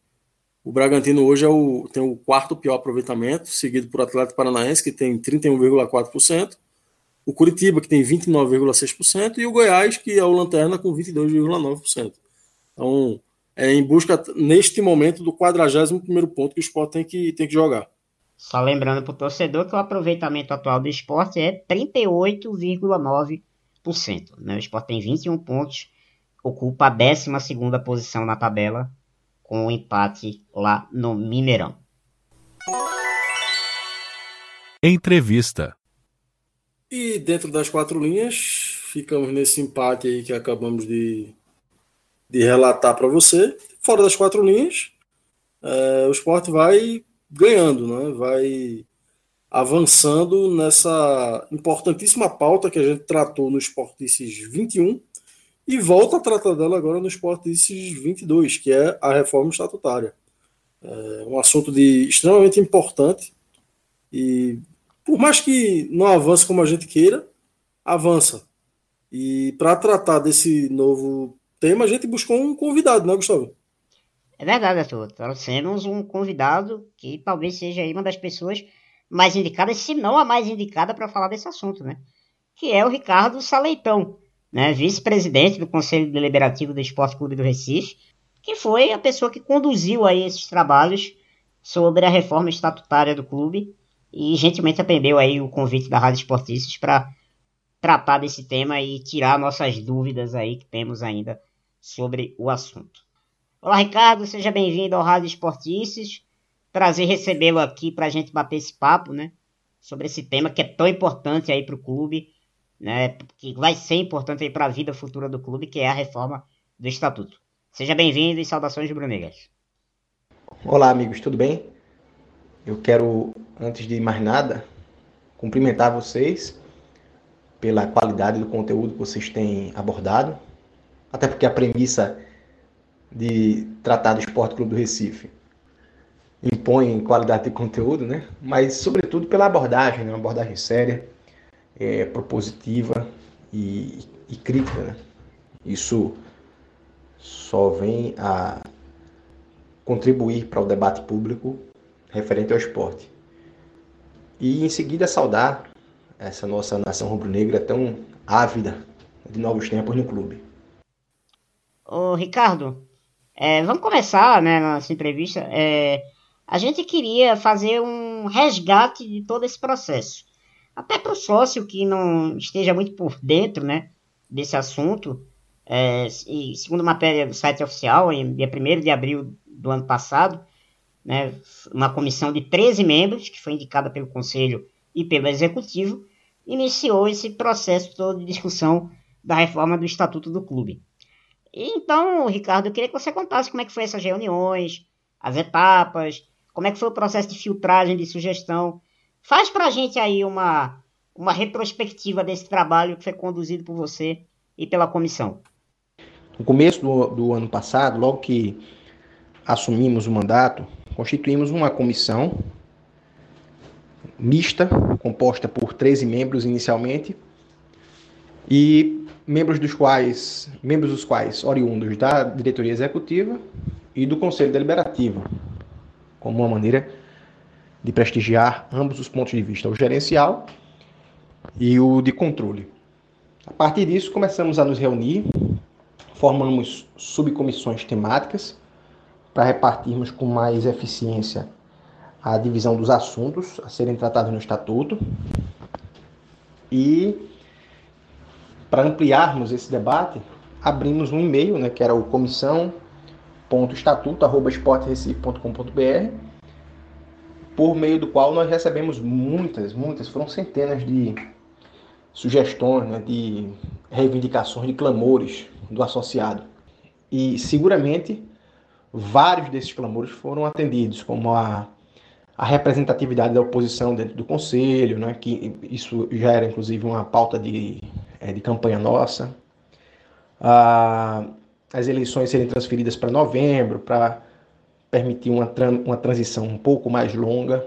o Bragantino hoje é o, tem o quarto pior aproveitamento, seguido por Atlético Paranaense, que tem 31,4%, o Curitiba, que tem 29,6%, e o Goiás, que é o Lanterna, com 22,9%. Então, é em busca, neste momento, do 41 ponto que o esporte tem que, tem que jogar. Só lembrando para o torcedor que o aproveitamento atual do esporte é 38,9%. Né? O esporte tem 21 pontos ocupa a 12 posição na tabela, com o um empate lá no Mineirão. Entrevista. E dentro das quatro linhas, ficamos nesse empate aí que acabamos de, de relatar para você. Fora das quatro linhas, é, o esporte vai ganhando, né? vai avançando nessa importantíssima pauta que a gente tratou no Esportices 21, e volta a tratar dela agora no Esportices 22, que é a reforma estatutária. É um assunto de extremamente importante e por mais que não avance como a gente queira, avança. E para tratar desse novo tema, a gente buscou um convidado, né, Gustavo? É verdade, Arthur. Trouxemos um convidado que talvez seja uma das pessoas mais indicadas, se não a mais indicada para falar desse assunto, né? Que é o Ricardo Saleitão né, vice-presidente do Conselho Deliberativo do Esporte Clube do Recife, que foi a pessoa que conduziu aí esses trabalhos sobre a reforma estatutária do clube e gentilmente atendeu aí o convite da Rádio Esportistas para tratar desse tema e tirar nossas dúvidas aí que temos ainda sobre o assunto. Olá, Ricardo, seja bem-vindo ao Rádio Esportistas. Prazer recebê-lo aqui para a gente bater esse papo, né? Sobre esse tema que é tão importante aí para o clube né, que vai ser importante para a vida futura do clube, que é a reforma do estatuto. Seja bem-vindo e saudações rubro-negras. Olá, amigos, tudo bem? Eu quero, antes de mais nada, cumprimentar vocês pela qualidade do conteúdo que vocês têm abordado, até porque a premissa de tratar do Esporte Clube do Recife impõe qualidade de conteúdo, né? Mas sobretudo pela abordagem, né? uma abordagem séria, é, propositiva e, e crítica. Né? Isso só vem a contribuir para o debate público referente ao esporte. E em seguida saudar essa nossa nação rubro-negra tão ávida de novos tempos no clube. Ô Ricardo, é, vamos começar né, nossa entrevista. É, a gente queria fazer um resgate de todo esse processo até para o sócio que não esteja muito por dentro, né, desse assunto, É, e segundo matéria do site oficial, em dia 1 de abril do ano passado, né, uma comissão de 13 membros, que foi indicada pelo Conselho e pelo Executivo, iniciou esse processo todo de discussão da reforma do Estatuto do Clube. Então, Ricardo, eu queria que você contasse como é que foi essas reuniões, as etapas, como é que foi o processo de filtragem de sugestão. Faz para a gente aí uma, uma retrospectiva desse trabalho que foi conduzido por você e pela comissão. No começo do, do ano passado, logo que assumimos o mandato, constituímos uma comissão mista, composta por 13 membros inicialmente, e membros dos quais, membros dos quais oriundos da diretoria executiva e do conselho deliberativo, como uma maneira de prestigiar ambos os pontos de vista, o gerencial e o de controle. A partir disso, começamos a nos reunir, formamos subcomissões temáticas para repartirmos com mais eficiência a divisão dos assuntos a serem tratados no estatuto e para ampliarmos esse debate, abrimos um e-mail, né, que era o comissão.estatuto@esporterecife.com.br, por meio do qual nós recebemos muitas, muitas, foram centenas de sugestões, né, de reivindicações, de clamores do associado. E seguramente vários desses clamores foram atendidos, como a, a representatividade da oposição dentro do conselho, né, que isso já era inclusive uma pauta de, de campanha nossa, a, as eleições serem transferidas para novembro, para permitir uma, uma transição um pouco mais longa,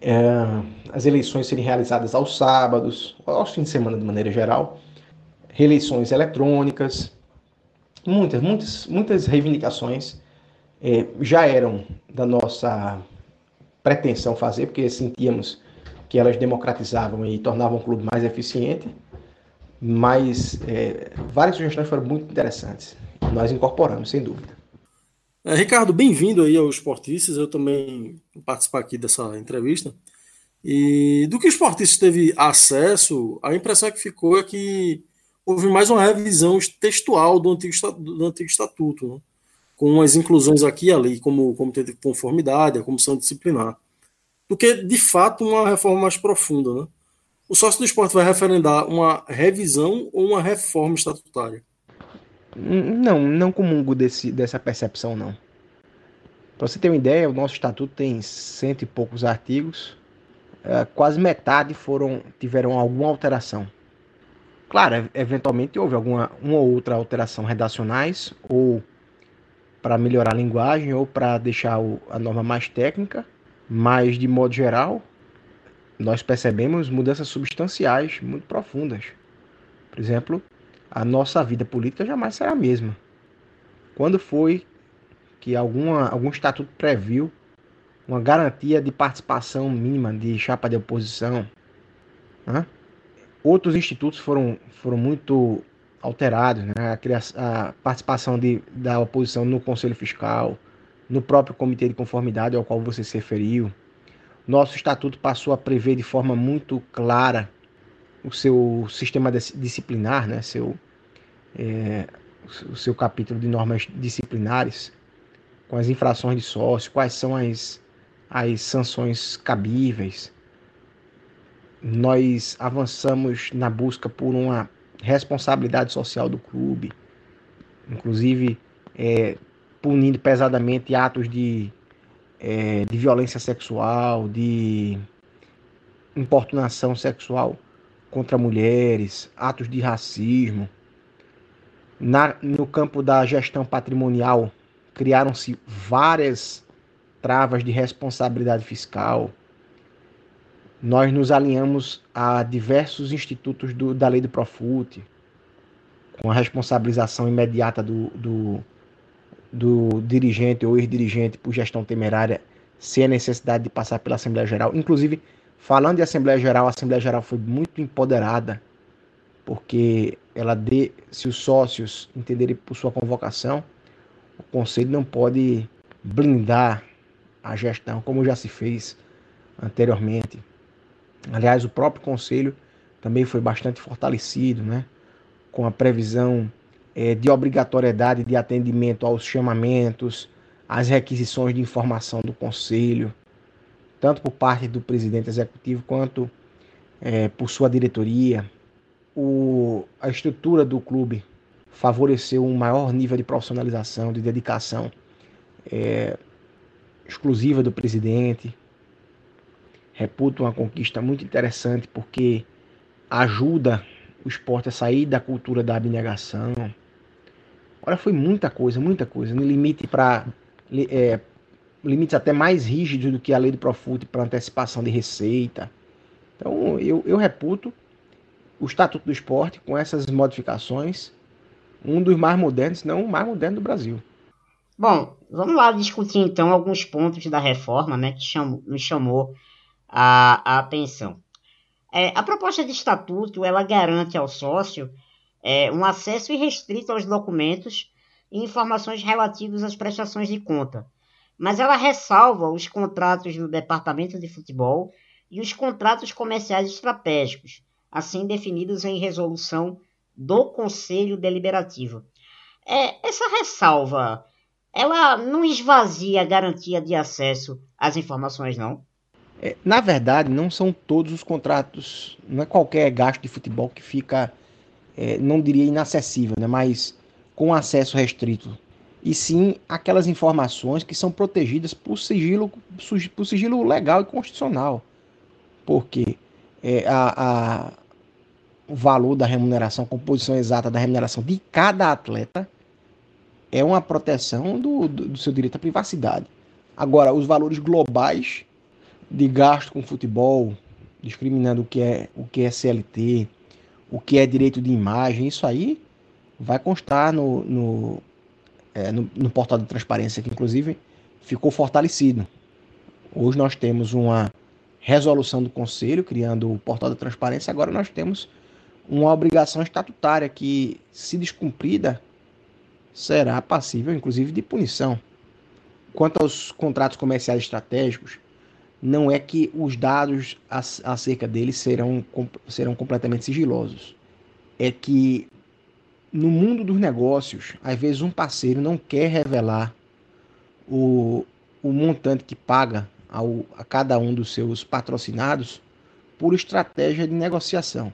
é, as eleições serem realizadas aos sábados, aos fins de semana de maneira geral, reeleições eletrônicas, muitas, muitas, muitas reivindicações é, já eram da nossa pretensão fazer, porque sentíamos que elas democratizavam e tornavam o clube mais eficiente, mas é, várias sugestões foram muito interessantes. Nós incorporamos, sem dúvida. É, Ricardo, bem-vindo aí aos Esportistas. Eu também participar aqui dessa entrevista. E do que o Esportistas teve acesso, a impressão que ficou é que houve mais uma revisão textual do antigo, do antigo estatuto, né? com as inclusões aqui e ali, como Comitê de Conformidade, a Comissão Disciplinar, do que, de fato, uma reforma mais profunda. Né? O sócio do esporte vai referendar uma revisão ou uma reforma estatutária? Não, não comungo desse, dessa percepção, não. Para você ter uma ideia, o nosso estatuto tem cento e poucos artigos, é, quase metade foram tiveram alguma alteração. Claro, eventualmente houve alguma uma ou outra alteração redacionais, ou para melhorar a linguagem, ou para deixar o, a norma mais técnica, mas de modo geral, nós percebemos mudanças substanciais muito profundas. Por exemplo, a nossa vida política jamais será a mesma. Quando foi que alguma, algum estatuto previu uma garantia de participação mínima de chapa de oposição? Né? Outros institutos foram, foram muito alterados, né? a, a participação de, da oposição no Conselho Fiscal, no próprio Comitê de Conformidade ao qual você se referiu. Nosso estatuto passou a prever de forma muito clara o seu sistema disciplinar, né? seu, é, o seu capítulo de normas disciplinares, com as infrações de sócio, quais são as, as sanções cabíveis, nós avançamos na busca por uma responsabilidade social do clube, inclusive é, punindo pesadamente atos de, é, de violência sexual, de importunação sexual contra mulheres, atos de racismo. Na, no campo da gestão patrimonial, criaram-se várias travas de responsabilidade fiscal nós nos alinhamos a diversos institutos do, da lei do Profut, com a responsabilização imediata do, do, do dirigente ou ex-dirigente por gestão temerária, sem a necessidade de passar pela Assembleia Geral. Inclusive, falando de Assembleia Geral, a Assembleia Geral foi muito empoderada, porque ela dê, se os sócios entenderem por sua convocação, o Conselho não pode blindar a gestão, como já se fez anteriormente. Aliás, o próprio conselho também foi bastante fortalecido, né? com a previsão é, de obrigatoriedade de atendimento aos chamamentos, às requisições de informação do Conselho, tanto por parte do presidente executivo quanto é, por sua diretoria. O, a estrutura do clube favoreceu um maior nível de profissionalização, de dedicação é, exclusiva do presidente. Reputo uma conquista muito interessante porque ajuda o esporte a sair da cultura da abnegação. Olha, foi muita coisa, muita coisa. No limite para é, limites até mais rígidos do que a lei do Profut para antecipação de receita. Então, eu, eu reputo o Estatuto do Esporte com essas modificações um dos mais modernos, não o mais moderno do Brasil. Bom, vamos lá discutir então alguns pontos da reforma né, que chamou, nos chamou a, a atenção. É, a proposta de estatuto ela garante ao sócio é, um acesso irrestrito aos documentos e informações relativas às prestações de conta, mas ela ressalva os contratos do departamento de futebol e os contratos comerciais estratégicos, assim definidos em resolução do Conselho Deliberativo. É, essa ressalva, ela não esvazia a garantia de acesso às informações, não? É, na verdade, não são todos os contratos, não é qualquer gasto de futebol que fica, é, não diria inacessível, né, mas com acesso restrito. E sim aquelas informações que são protegidas por sigilo, por sigilo legal e constitucional. Porque é, a, a, o valor da remuneração, a composição exata da remuneração de cada atleta é uma proteção do, do, do seu direito à privacidade. Agora, os valores globais de gasto com futebol, discriminando o que é o que é CLT, o que é direito de imagem, isso aí vai constar no, no, é, no, no portal de transparência, que inclusive ficou fortalecido. Hoje nós temos uma resolução do Conselho criando o portal da transparência, agora nós temos uma obrigação estatutária que, se descumprida, será passível, inclusive, de punição. Quanto aos contratos comerciais estratégicos, não é que os dados acerca deles serão, serão completamente sigilosos. É que no mundo dos negócios, às vezes um parceiro não quer revelar o, o montante que paga ao, a cada um dos seus patrocinados por estratégia de negociação.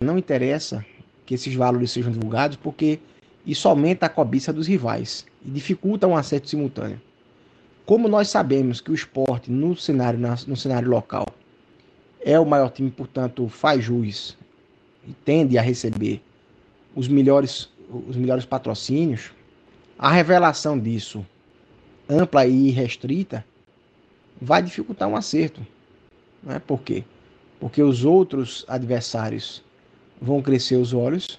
Não interessa que esses valores sejam divulgados porque isso aumenta a cobiça dos rivais e dificulta um acerto simultâneo. Como nós sabemos que o esporte no cenário, no cenário local é o maior time, portanto, faz jus e tende a receber os melhores, os melhores patrocínios, a revelação disso ampla e restrita vai dificultar um acerto. Não é? Por quê? Porque os outros adversários vão crescer os olhos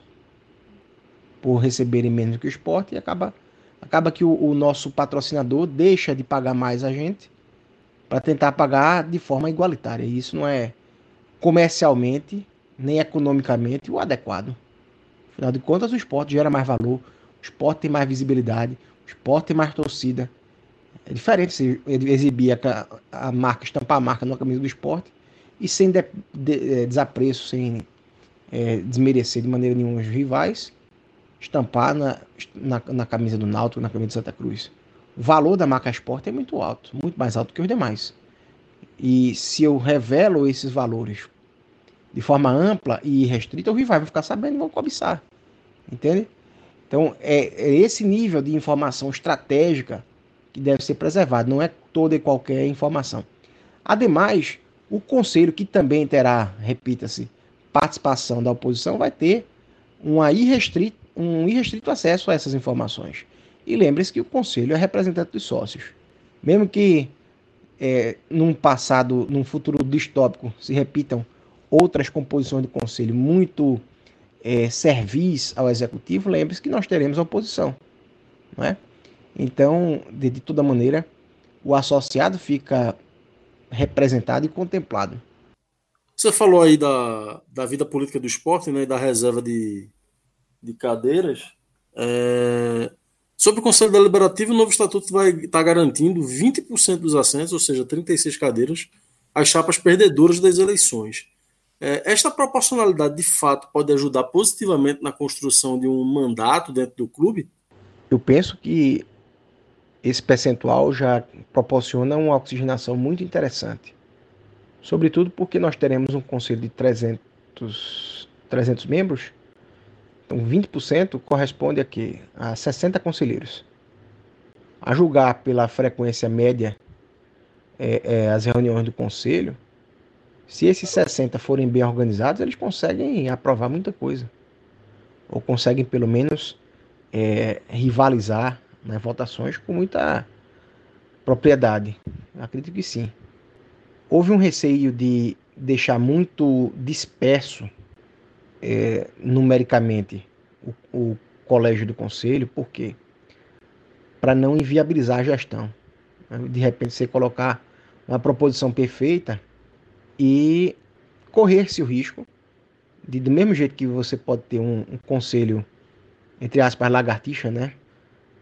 por receberem menos que o esporte e acaba, acaba que o, o nosso patrocinador deixa de pagar mais a gente para tentar pagar de forma igualitária. E isso não é comercialmente nem economicamente o adequado. Afinal de contas, o esporte gera mais valor, o esporte tem mais visibilidade, o esporte tem mais torcida. É diferente se exibir a, a marca, estampar a marca na camisa do esporte e sem de, de, é, desapreço, sem é, desmerecer de maneira nenhuma os rivais, estampar na, na, na, camisa do Náutico, na camisa de Santa Cruz. O valor da marca esporte é muito alto, muito mais alto que os demais. E se eu revelo esses valores de forma ampla e restrita, o rival vai ficar sabendo e vão cobiçar. Entende? Então, é, é esse nível de informação estratégica que deve ser preservado, não é toda e qualquer informação. Ademais, o conselho, que também terá, repita-se, participação da oposição, vai ter uma irrestrito, um irrestrito acesso a essas informações. E lembre-se que o conselho é representante dos sócios. Mesmo que é, num passado, num futuro distópico, se repitam outras composições do conselho muito é, servis ao executivo, lembre-se que nós teremos oposição. Não é? Então, de, de toda maneira, o associado fica representado e contemplado. Você falou aí da, da vida política do esporte né, da reserva de, de cadeiras. É, sobre o Conselho Deliberativo, o novo estatuto vai estar tá garantindo 20% dos assentos, ou seja, 36 cadeiras, às chapas perdedoras das eleições. É, esta proporcionalidade de fato pode ajudar positivamente na construção de um mandato dentro do clube? Eu penso que esse percentual já proporciona uma oxigenação muito interessante. Sobretudo porque nós teremos um conselho de 300, 300 membros, então 20% corresponde a quê? A 60 conselheiros. A julgar pela frequência média é, é, as reuniões do conselho, se esses 60 forem bem organizados, eles conseguem aprovar muita coisa. Ou conseguem, pelo menos, é, rivalizar nas votações com muita propriedade. Eu acredito que sim. Houve um receio de deixar muito disperso é, numericamente o, o colégio do conselho, por quê? Para não inviabilizar a gestão. De repente, você colocar uma proposição perfeita e correr-se o risco de, do mesmo jeito que você pode ter um, um conselho, entre aspas, lagartixa, né?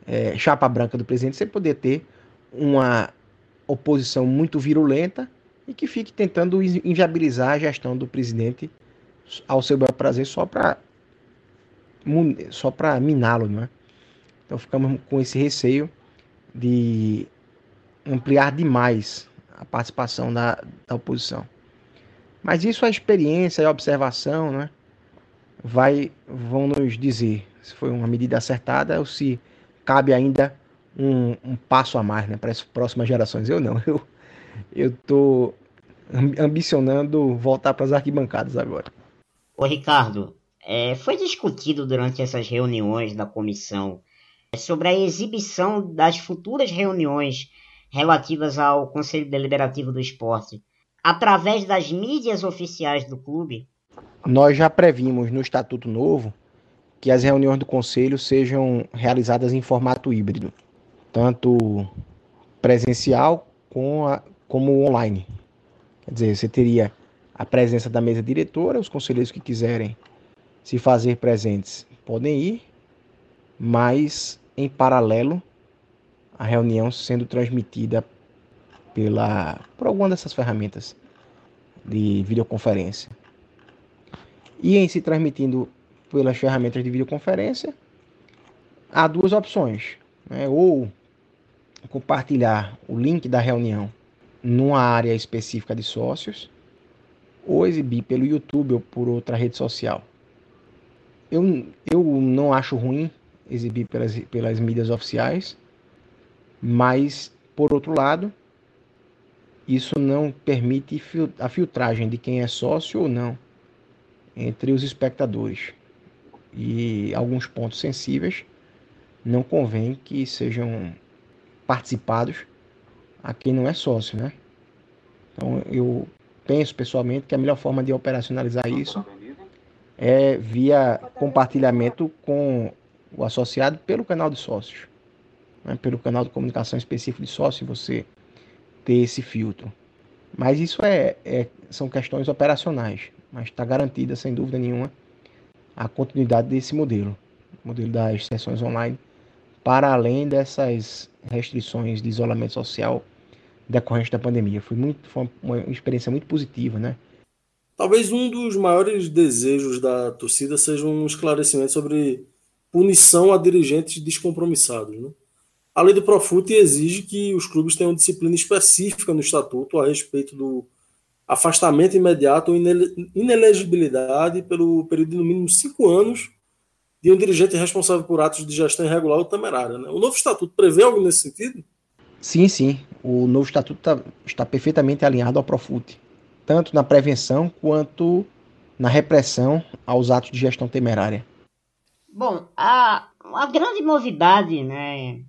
É, chapa branca do presidente, você poder ter uma oposição muito virulenta e que fique tentando inviabilizar a gestão do presidente ao seu bel prazer só para só para miná-lo, né? Então ficamos com esse receio de ampliar demais a participação da, da oposição. Mas isso a experiência e a observação, né, vai vão nos dizer se foi uma medida acertada ou se cabe ainda um, um passo a mais, né, para as próximas gerações. Eu não, eu eu tô ambicionando voltar para as arquibancadas agora. Ô Ricardo, é, foi discutido durante essas reuniões da comissão sobre a exibição das futuras reuniões relativas ao Conselho Deliberativo do Esporte através das mídias oficiais do clube? Nós já previmos no Estatuto Novo que as reuniões do Conselho sejam realizadas em formato híbrido, tanto presencial a, como online. Quer dizer, você teria a presença da mesa diretora, os conselheiros que quiserem se fazer presentes podem ir, mas em paralelo a reunião sendo transmitida pela, por alguma dessas ferramentas de videoconferência. E em se transmitindo pelas ferramentas de videoconferência, há duas opções. Né? Ou compartilhar o link da reunião numa área específica de sócios, ou exibir pelo YouTube ou por outra rede social. Eu, eu não acho ruim exibir pelas, pelas mídias oficiais, mas, por outro lado, isso não permite a filtragem de quem é sócio ou não entre os espectadores. E alguns pontos sensíveis não convém que sejam participados a quem não é sócio, né? Então eu penso pessoalmente que a melhor forma de operacionalizar isso é via compartilhamento com o associado pelo canal de sócios, né? pelo canal de comunicação específico de sócio, você ter esse filtro. Mas isso é, é são questões operacionais, mas está garantida, sem dúvida nenhuma, a continuidade desse modelo, modelo das sessões online, para além dessas restrições de isolamento social decorrente da pandemia. Foi, muito, foi uma experiência muito positiva, né? Talvez um dos maiores desejos da torcida seja um esclarecimento sobre punição a dirigentes descompromissados, né? A lei do Profut exige que os clubes tenham disciplina específica no estatuto a respeito do afastamento imediato ou inelegibilidade pelo período de no mínimo cinco anos de um dirigente responsável por atos de gestão irregular ou temerária. Né? O novo estatuto prevê algo nesse sentido? Sim, sim. O novo estatuto tá, está perfeitamente alinhado ao Profut, tanto na prevenção quanto na repressão aos atos de gestão temerária. Bom, a, a grande novidade né,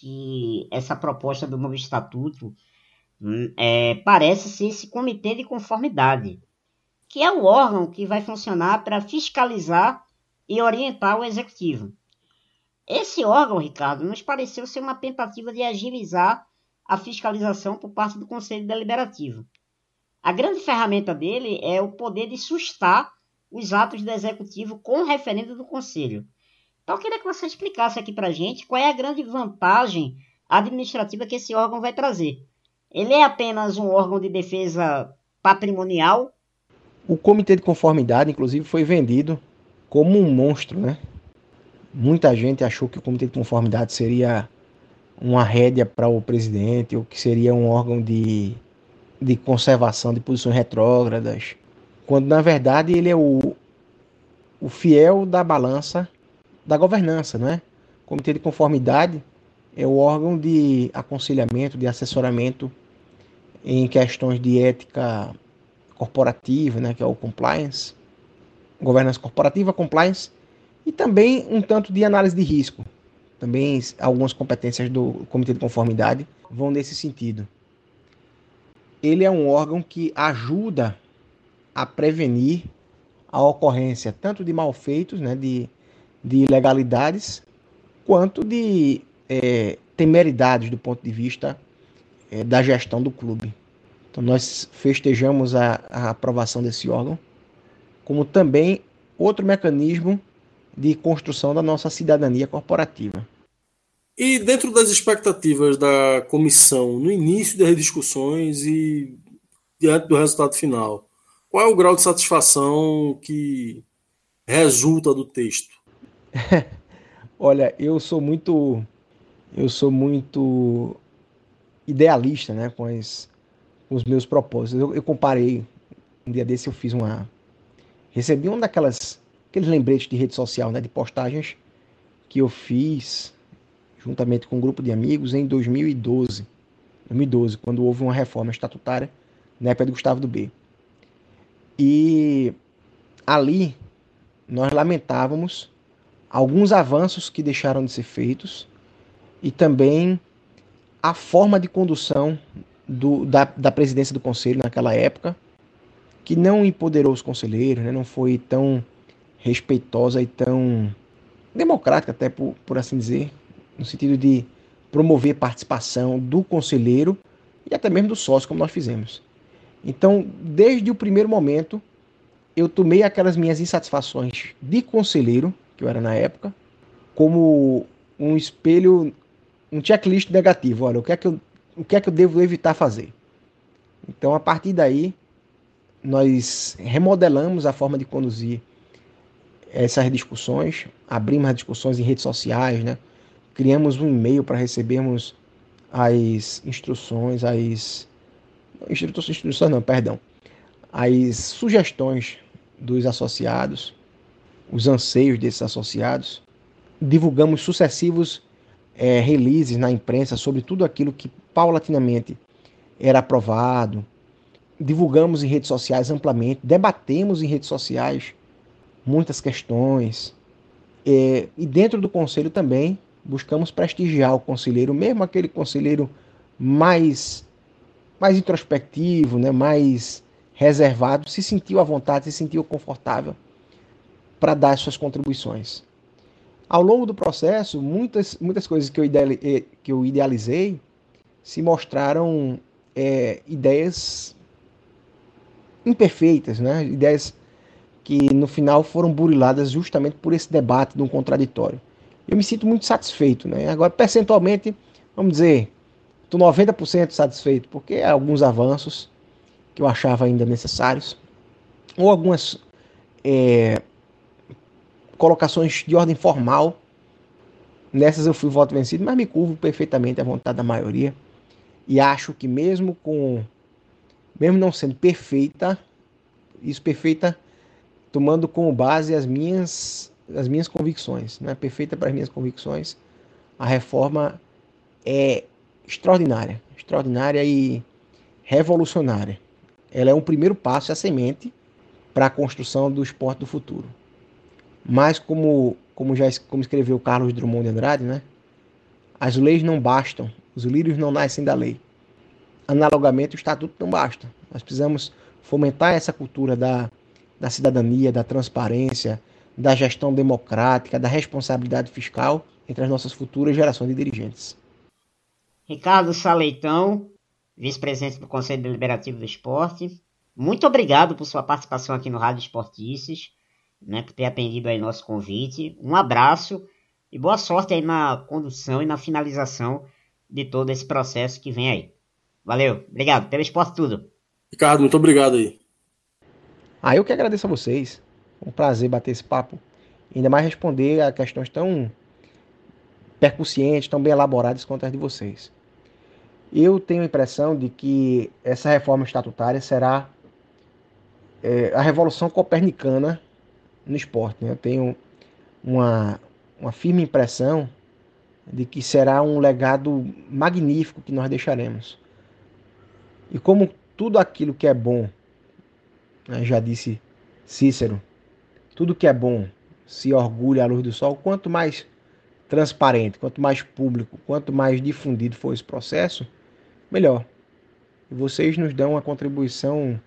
que essa proposta do novo estatuto hum, é, parece ser esse comitê de conformidade, que é o órgão que vai funcionar para fiscalizar e orientar o executivo. Esse órgão, Ricardo, nos pareceu ser uma tentativa de agilizar a fiscalização por parte do Conselho Deliberativo. A grande ferramenta dele é o poder de sustar os atos do Executivo com referendo do Conselho. Então, eu queria que você explicasse aqui para gente qual é a grande vantagem administrativa que esse órgão vai trazer. Ele é apenas um órgão de defesa patrimonial? O comitê de conformidade, inclusive, foi vendido como um monstro, né? Muita gente achou que o comitê de conformidade seria uma rédea para o presidente, ou que seria um órgão de, de conservação de posições retrógradas, quando na verdade ele é o, o fiel da balança da governança, não é? O comitê de conformidade é o órgão de aconselhamento, de assessoramento em questões de ética corporativa, né, que é o compliance, governança corporativa, compliance, e também um tanto de análise de risco. Também algumas competências do Comitê de Conformidade vão nesse sentido. Ele é um órgão que ajuda a prevenir a ocorrência tanto de malfeitos, né, de, de ilegalidades, quanto de é, temeridades do ponto de vista é, da gestão do clube. Então nós festejamos a, a aprovação desse órgão, como também outro mecanismo de construção da nossa cidadania corporativa. E dentro das expectativas da comissão, no início das discussões e diante do resultado final, qual é o grau de satisfação que resulta do texto? Olha, eu sou muito eu sou muito idealista, né, com, as, com os meus propósitos. Eu, eu, comparei um dia desse eu fiz uma recebi um daquelas aqueles lembretes de rede social, né, de postagens que eu fiz juntamente com um grupo de amigos em 2012. 2012, quando houve uma reforma estatutária na época de Gustavo do B. E ali nós lamentávamos alguns avanços que deixaram de ser feitos e também a forma de condução do, da, da presidência do conselho naquela época, que não empoderou os conselheiros, né, não foi tão respeitosa e tão democrática, até por, por assim dizer, no sentido de promover participação do conselheiro e até mesmo do sócio, como nós fizemos. Então, desde o primeiro momento, eu tomei aquelas minhas insatisfações de conselheiro, que eu era na época, como um espelho, um checklist negativo. Olha, o que é que eu, o que é que eu devo evitar fazer? Então, a partir daí, nós remodelamos a forma de conduzir essas discussões, abrimos as discussões em redes sociais, né? criamos um e-mail para recebermos as instruções, as instruções não, perdão, as sugestões dos associados, os anseios desses associados. Divulgamos sucessivos é, releases na imprensa sobre tudo aquilo que paulatinamente era aprovado. Divulgamos em redes sociais amplamente, debatemos em redes sociais muitas questões. É, e dentro do conselho também buscamos prestigiar o conselheiro, mesmo aquele conselheiro mais mais introspectivo, né, mais reservado, se sentiu à vontade, se sentiu confortável para dar suas contribuições. Ao longo do processo, muitas, muitas coisas que eu, eh, que eu idealizei se mostraram é, ideias imperfeitas, né? ideias que no final foram buriladas justamente por esse debate de um contraditório. Eu me sinto muito satisfeito. Né? Agora, percentualmente, vamos dizer, estou 90% satisfeito, porque há alguns avanços que eu achava ainda necessários, ou algumas é, colocações de ordem formal. Nessas eu fui voto vencido, mas me curvo perfeitamente à vontade da maioria. E acho que mesmo com mesmo não sendo perfeita, isso perfeita tomando como base as minhas as minhas convicções, né? perfeita para as minhas convicções, a reforma é extraordinária, extraordinária e revolucionária. Ela é um primeiro passo, é a semente para a construção do esporte do futuro. Mas como como já como escreveu Carlos Drummond de Andrade, né? As leis não bastam, os lírios não nascem da lei. Analogamente, o estatuto não basta. Nós precisamos fomentar essa cultura da, da cidadania, da transparência, da gestão democrática, da responsabilidade fiscal entre as nossas futuras gerações de dirigentes. Ricardo Saleitão, vice-presidente do Conselho Deliberativo do Esporte, muito obrigado por sua participação aqui no Rádio Esportices né, por ter atendido aí nosso convite. Um abraço e boa sorte aí na condução e na finalização de todo esse processo que vem aí. Valeu, obrigado pelo esporte tudo. Ricardo, muito obrigado aí. Ah, eu que agradeço a vocês. Um prazer bater esse papo. Ainda mais responder a questões tão percussientes, tão bem elaboradas quanto as de vocês. Eu tenho a impressão de que essa reforma estatutária será é, a revolução copernicana no esporte. Né? Eu tenho uma, uma firme impressão de que será um legado magnífico que nós deixaremos. E como tudo aquilo que é bom, já disse Cícero, tudo que é bom se orgulha à luz do sol, quanto mais transparente, quanto mais público, quanto mais difundido for esse processo, melhor. E vocês nos dão uma contribuição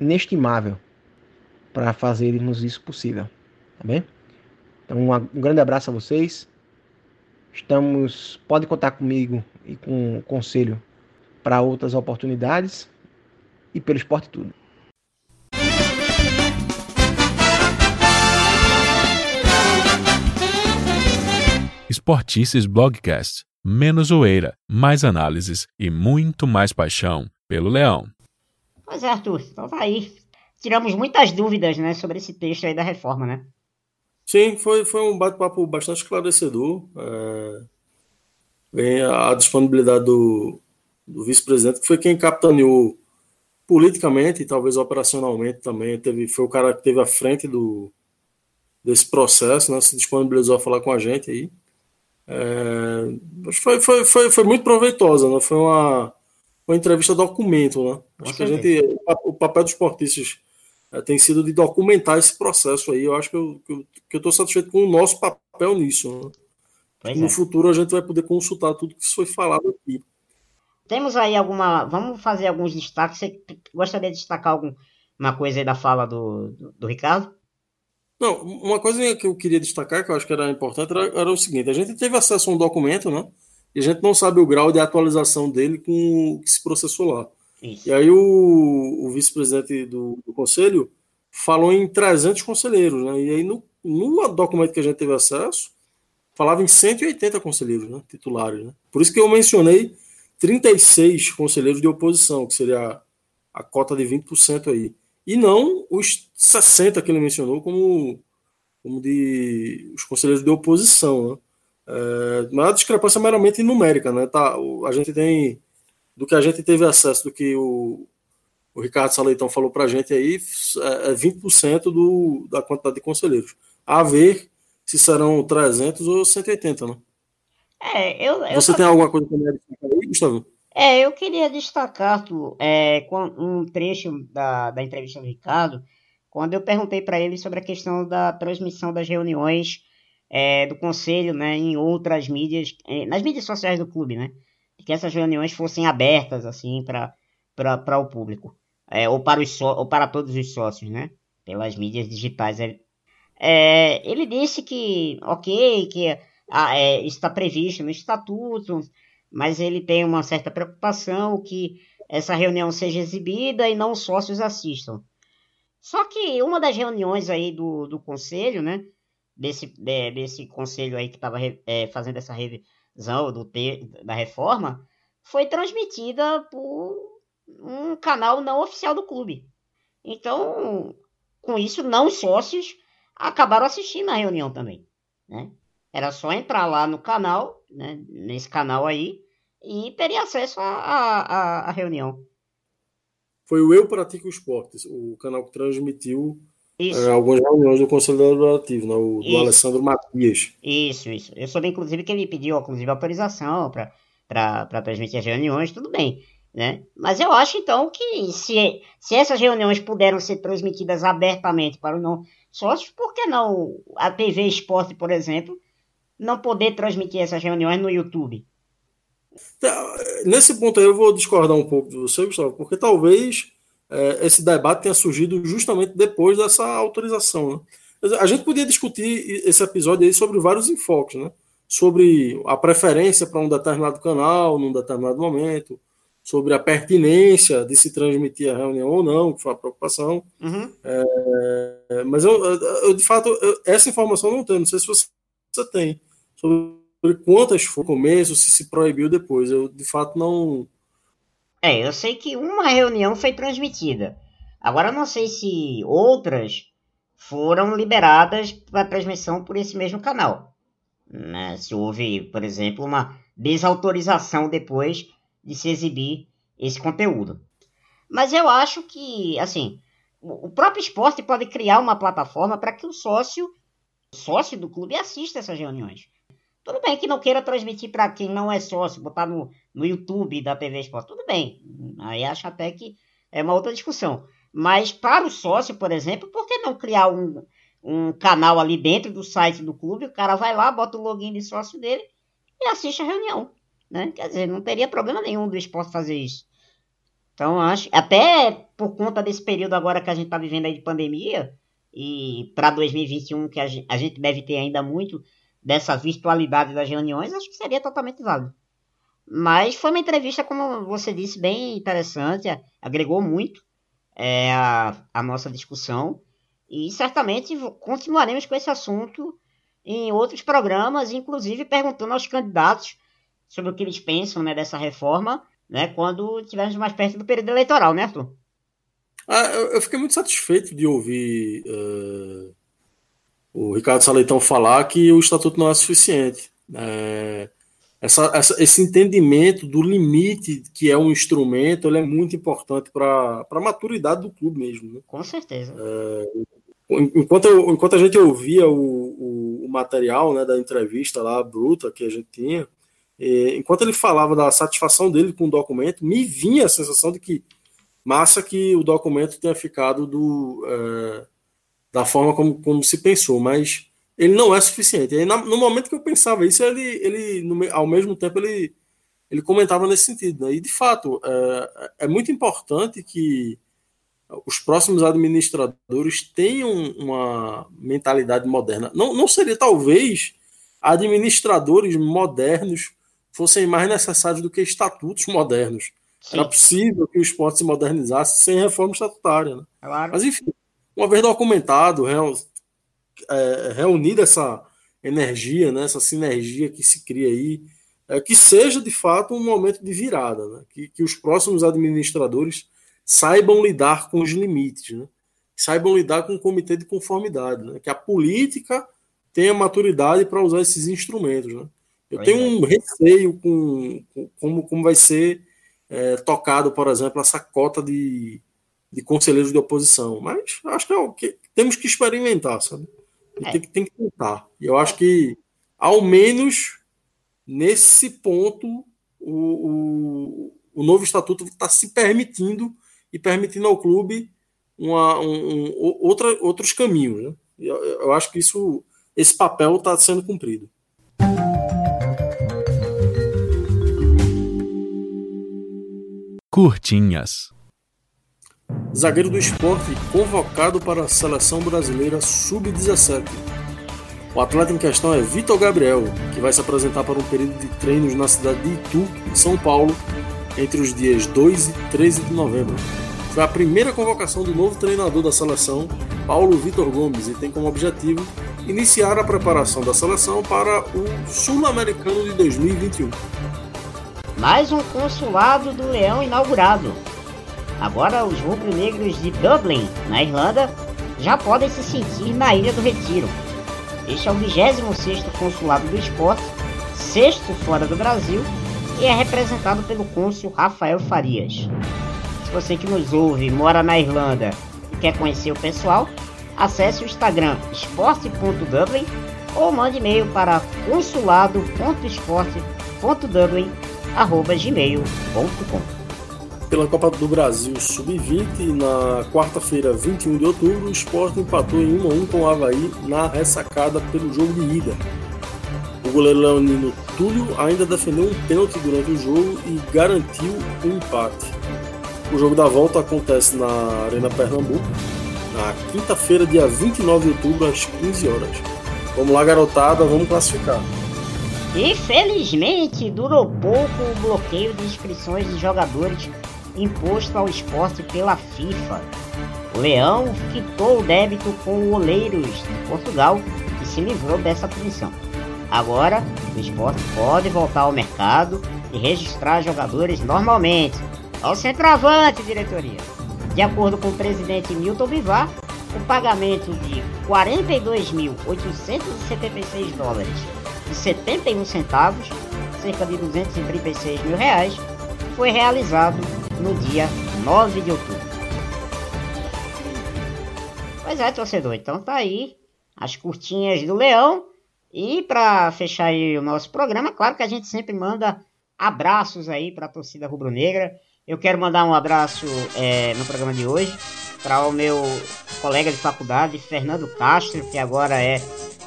inestimável para fazermos isso possível, tá bem? Então, um grande abraço a vocês. Estamos, pode contar comigo e com o conselho para outras oportunidades e pelo esporte tudo. Esportices Blogcast. Menos zoeira, mais análises e muito mais paixão pelo Leão. Pois é, Arthur. Então tá aí. Tiramos muitas dúvidas, né, sobre esse texto aí da reforma, né? Sim, foi, foi um bate-papo bastante esclarecedor. É, a disponibilidade do, do vice-presidente, que foi quem capitaneou politicamente e talvez operacionalmente também, teve, foi o cara que teve à frente do, desse processo, né, se disponibilizou a falar com a gente aí. É, foi, foi, foi, foi muito proveitosa, né? foi uma, uma entrevista documento. Né? Acho que a gente, o papel dos esportistas é, tem sido de documentar esse processo aí. Eu acho que eu estou satisfeito com o nosso papel nisso. Né? No é. futuro a gente vai poder consultar tudo que foi falado aqui. Temos aí alguma. Vamos fazer alguns destaques. Você gostaria de destacar alguma coisa aí da fala do, do, do Ricardo? Não, uma coisa que eu queria destacar, que eu acho que era importante, era, era, o seguinte: a gente teve acesso a um documento, né? E a gente não sabe o grau de atualização dele com o que se processou lá. Isso. E aí o, o vice-presidente do, do, conselho falou em 300 conselheiros, né? E aí no, no documento que a gente teve acesso, falava em 180 conselheiros, né? Titulares, né? Por isso que eu mencionei 36 conselheiros de oposição, que seria a, a cota de 20% aí. E não os 60 que ele mencionou como, como de os conselheiros de oposição, né? É, mas a discrepância é meramente numérica, né? Tá, a gente tem do que a gente teve acesso, do que o, o Ricardo Saleitão falou para a gente aí, é 20% é do, da quantidade de conselheiros. A ver se serão 300 ou 180, né? É, eu, eu Você tem alguma coisa para destacar aí, Gustavo? É, eu queria destacar é, um trecho da, da entrevista do Ricardo, quando eu perguntei para ele sobre a questão da transmissão das reuniões é, do conselho né, em outras mídias, é, nas mídias sociais do clube, né? que essas reuniões fossem abertas assim para o público é, ou para os so, ou para todos os sócios, né? Pelas mídias digitais. É, ele disse que ok, que ah, é, está previsto no estatuto, mas ele tem uma certa preocupação que essa reunião seja exibida e não os sócios assistam. Só que uma das reuniões aí do, do conselho, né? Desse, de, desse conselho aí que estava é, fazendo essa revisão do da reforma, foi transmitida por um canal não oficial do clube. Então, com isso, não os sócios acabaram assistindo a reunião também. Né? Era só entrar lá no canal, né, nesse canal aí, e teria acesso à reunião. Foi o Eu Pratico Esportes, o canal que transmitiu é, algumas reuniões do Conselho Deliberativo, né, o, do Alessandro Matias. Isso, isso. Eu soube, inclusive, que ele pediu, inclusive, autorização para transmitir as reuniões, tudo bem. Né? Mas eu acho, então, que se, se essas reuniões puderam ser transmitidas abertamente para os não sócios, por que não a TV Esporte, por exemplo, não poder transmitir essas reuniões no YouTube. Tá, nesse ponto aí eu vou discordar um pouco de você, Gustavo, porque talvez é, esse debate tenha surgido justamente depois dessa autorização. Né? A gente podia discutir esse episódio aí sobre vários enfoques, né? Sobre a preferência para um determinado canal, num determinado momento, sobre a pertinência de se transmitir a reunião ou não, que foi a preocupação. Uhum. É, mas eu, eu, de fato, eu, essa informação eu não tenho, não sei se você tem sobre quantas foi no começo, se se proibiu depois. Eu, de fato, não. É, eu sei que uma reunião foi transmitida. Agora eu não sei se outras foram liberadas para transmissão por esse mesmo canal. Né? Se houve, por exemplo, uma desautorização depois de se exibir esse conteúdo. Mas eu acho que, assim, o próprio esporte pode criar uma plataforma para que o sócio, sócio do clube assista essas reuniões. Tudo bem que não queira transmitir para quem não é sócio, botar no, no YouTube da TV Esporte. Tudo bem. Aí acho até que é uma outra discussão. Mas para o sócio, por exemplo, por que não criar um, um canal ali dentro do site do clube? O cara vai lá, bota o login de sócio dele e assiste a reunião. Né? Quer dizer, não teria problema nenhum do esporte fazer isso. Então, acho, até por conta desse período agora que a gente está vivendo aí de pandemia, e para 2021, que a gente, deve ter ainda muito dessa virtualidade das reuniões, acho que seria totalmente válido. Mas foi uma entrevista, como você disse, bem interessante, agregou muito é, a, a nossa discussão e certamente continuaremos com esse assunto em outros programas, inclusive perguntando aos candidatos sobre o que eles pensam né, dessa reforma, né, quando estivermos mais perto do período eleitoral, né, Arthur? Ah, eu fiquei muito satisfeito de ouvir uh, o Ricardo Saleitão falar que o estatuto não é suficiente. É, essa, essa, esse entendimento do limite que é um instrumento, ele é muito importante para a maturidade do clube mesmo. Né? Com certeza. É, enquanto, eu, enquanto a gente ouvia o, o, o, material né, da entrevista lá, bruta, que a gente tinha, e, enquanto ele falava da satisfação dele com o documento, me vinha a sensação de que massa que o documento tenha ficado do, é, da forma como, como se pensou, mas ele não é suficiente. Aí, no momento que eu pensava isso, ele, ele no, ao mesmo tempo, ele, ele comentava nesse sentido. Né? E, de fato, é, é muito importante que os próximos administradores tenham uma mentalidade moderna. Não, não seria, talvez, administradores modernos fossem mais necessários do que estatutos modernos. Sim. Era possível que o esporte se modernizasse sem reforma estatutária. Né? Claro. Mas, enfim, uma vez documentado, é, reunida essa energia, né, essa sinergia que se cria aí, é, que seja de fato um momento de virada, né, que, que os próximos administradores saibam lidar com os limites, né, saibam lidar com o comitê de conformidade, né, que a política tenha maturidade para usar esses instrumentos. Né. Eu tenho é. um receio com, com, como, como vai ser é, tocado, por exemplo, essa cota de, de conselheiros de oposição, mas acho que é o que temos que experimentar, sabe? É. Tem, tem, que tentar. E eu acho que, ao menos nesse ponto, o, o, o novo estatuto está se permitindo e permitindo ao clube uma, um, um, outra, outros caminhos. Né? Eu, eu acho que isso, esse papel está sendo cumprido. Curtinhas. Zagueiro do esporte convocado para a seleção brasileira sub-17. O atleta em questão é Vitor Gabriel, que vai se apresentar para um período de treinos na cidade de Itu, em São Paulo, entre os dias 2 e 13 de novembro. Foi a primeira convocação do novo treinador da seleção, Paulo Vitor Gomes, e tem como objetivo iniciar a preparação da seleção para o Sul-Americano de 2021. Mais um consulado do Leão inaugurado. Agora, os rubro-negros de Dublin, na Irlanda, já podem se sentir na Ilha do Retiro. Este é o 26º Consulado do Esporte, sexto fora do Brasil, e é representado pelo cônsul Rafael Farias. Se você que nos ouve mora na Irlanda e quer conhecer o pessoal, acesse o Instagram esporte.dublin ou mande e-mail para consulado.esporte.dublin.gmail.com pela Copa do Brasil Sub-20, na quarta-feira, 21 de outubro, o Sport empatou em 1 a 1 com o Havaí na ressacada pelo jogo de ida. O goleiro leonino Túlio ainda defendeu um pênalti durante o jogo e garantiu o um empate. O jogo da volta acontece na Arena Pernambuco, na quinta-feira, dia 29 de outubro, às 15 horas. Vamos lá, garotada, vamos classificar. Infelizmente, durou pouco o bloqueio de inscrições de jogadores imposto ao esporte pela FIFA. O Leão quitou o débito com Oleiros de Portugal e se livrou dessa punição. Agora, o esporte pode voltar ao mercado e registrar jogadores normalmente. Ao centroavante, diretoria! De acordo com o presidente Milton Bivar, o pagamento de 42.876 dólares e 71 centavos, cerca de 236 mil reais, foi realizado no dia 9 de outubro. Pois é, torcedor, então tá aí as curtinhas do Leão. E para fechar aí o nosso programa, claro que a gente sempre manda abraços aí para a torcida rubro-negra. Eu quero mandar um abraço é, no programa de hoje para o meu colega de faculdade, Fernando Castro, que agora é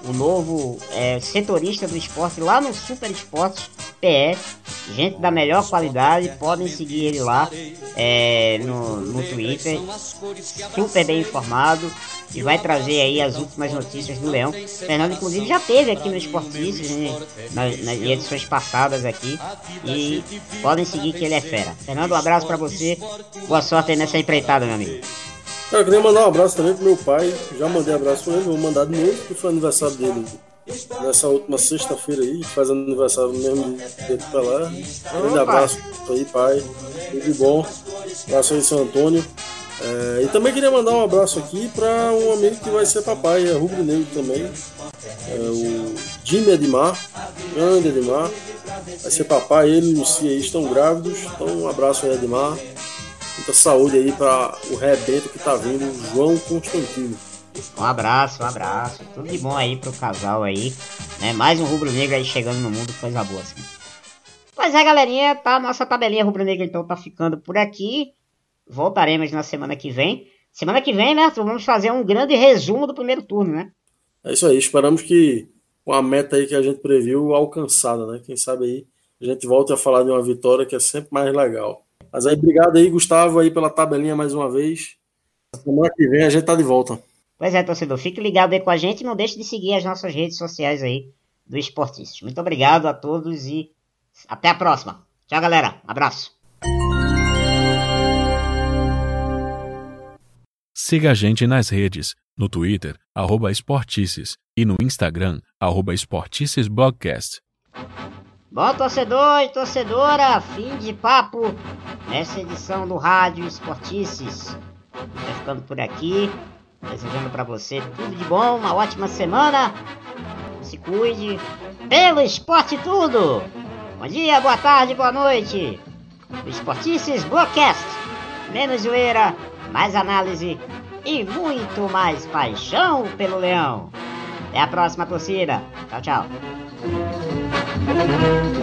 o novo é, setorista do esporte lá no Super Esportes PF. Gente da melhor qualidade, podem seguir ele lá é, no, no Twitter. Super bem informado e vai trazer aí as últimas notícias do Leão. Fernando, inclusive, já teve aqui no Esportistas, né, nas, nas edições passadas aqui. E podem seguir que ele é fera. Fernando, um abraço para você. Boa sorte aí nessa empreitada, meu amigo. Eu queria mandar um abraço também pro meu pai. Já mandei abraço pra ele, vou mandar de novo, que foi aniversário dele nessa última sexta-feira aí, faz aniversário mesmo que tá lá. Grande abraço aí, pai. Tudo de bom. Abraço aí, São Antônio. É, e também queria mandar um abraço aqui para um amigo que vai ser papai, é rubro negro também. É o Jimmy Edmar, grande Edmar. Vai ser papai, ele e Lucia aí estão grávidos. Então um abraço aí, Edmar. Muita saúde aí para o rebento que tá vindo, João Constantino. Um abraço, um abraço. Tudo de bom aí pro casal aí. Né? Mais um rubro negro aí chegando no mundo, coisa boa assim. Pois é, galerinha, tá? Nossa tabelinha rubro-negra então tá ficando por aqui. Voltaremos na semana que vem. Semana que vem, né, Vamos fazer um grande resumo do primeiro turno, né? É isso aí. Esperamos que com a meta aí que a gente previu alcançada, né? Quem sabe aí a gente volta a falar de uma vitória que é sempre mais legal. Mas aí, obrigado aí, Gustavo, aí pela tabelinha mais uma vez. Semana que vem a gente tá de volta. Pois é, torcedor, fique ligado aí com a gente e não deixe de seguir as nossas redes sociais aí do Esportistas. Muito obrigado a todos e até a próxima. Tchau, galera. Abraço. Siga a gente nas redes, no Twitter, arroba Esportices, e no Instagram, arroba Esporticesblogcast. Bom, torcedor e torcedora, fim de papo nessa edição do Rádio Esportices. Vai ficando por aqui, desejando para você tudo de bom, uma ótima semana. Se cuide, pelo esporte tudo. Bom dia, boa tarde, boa noite. Esportices Blogcast. Menos zoeira mais análise e muito mais paixão pelo leão. Até a próxima torcida. Tchau, tchau. Müzik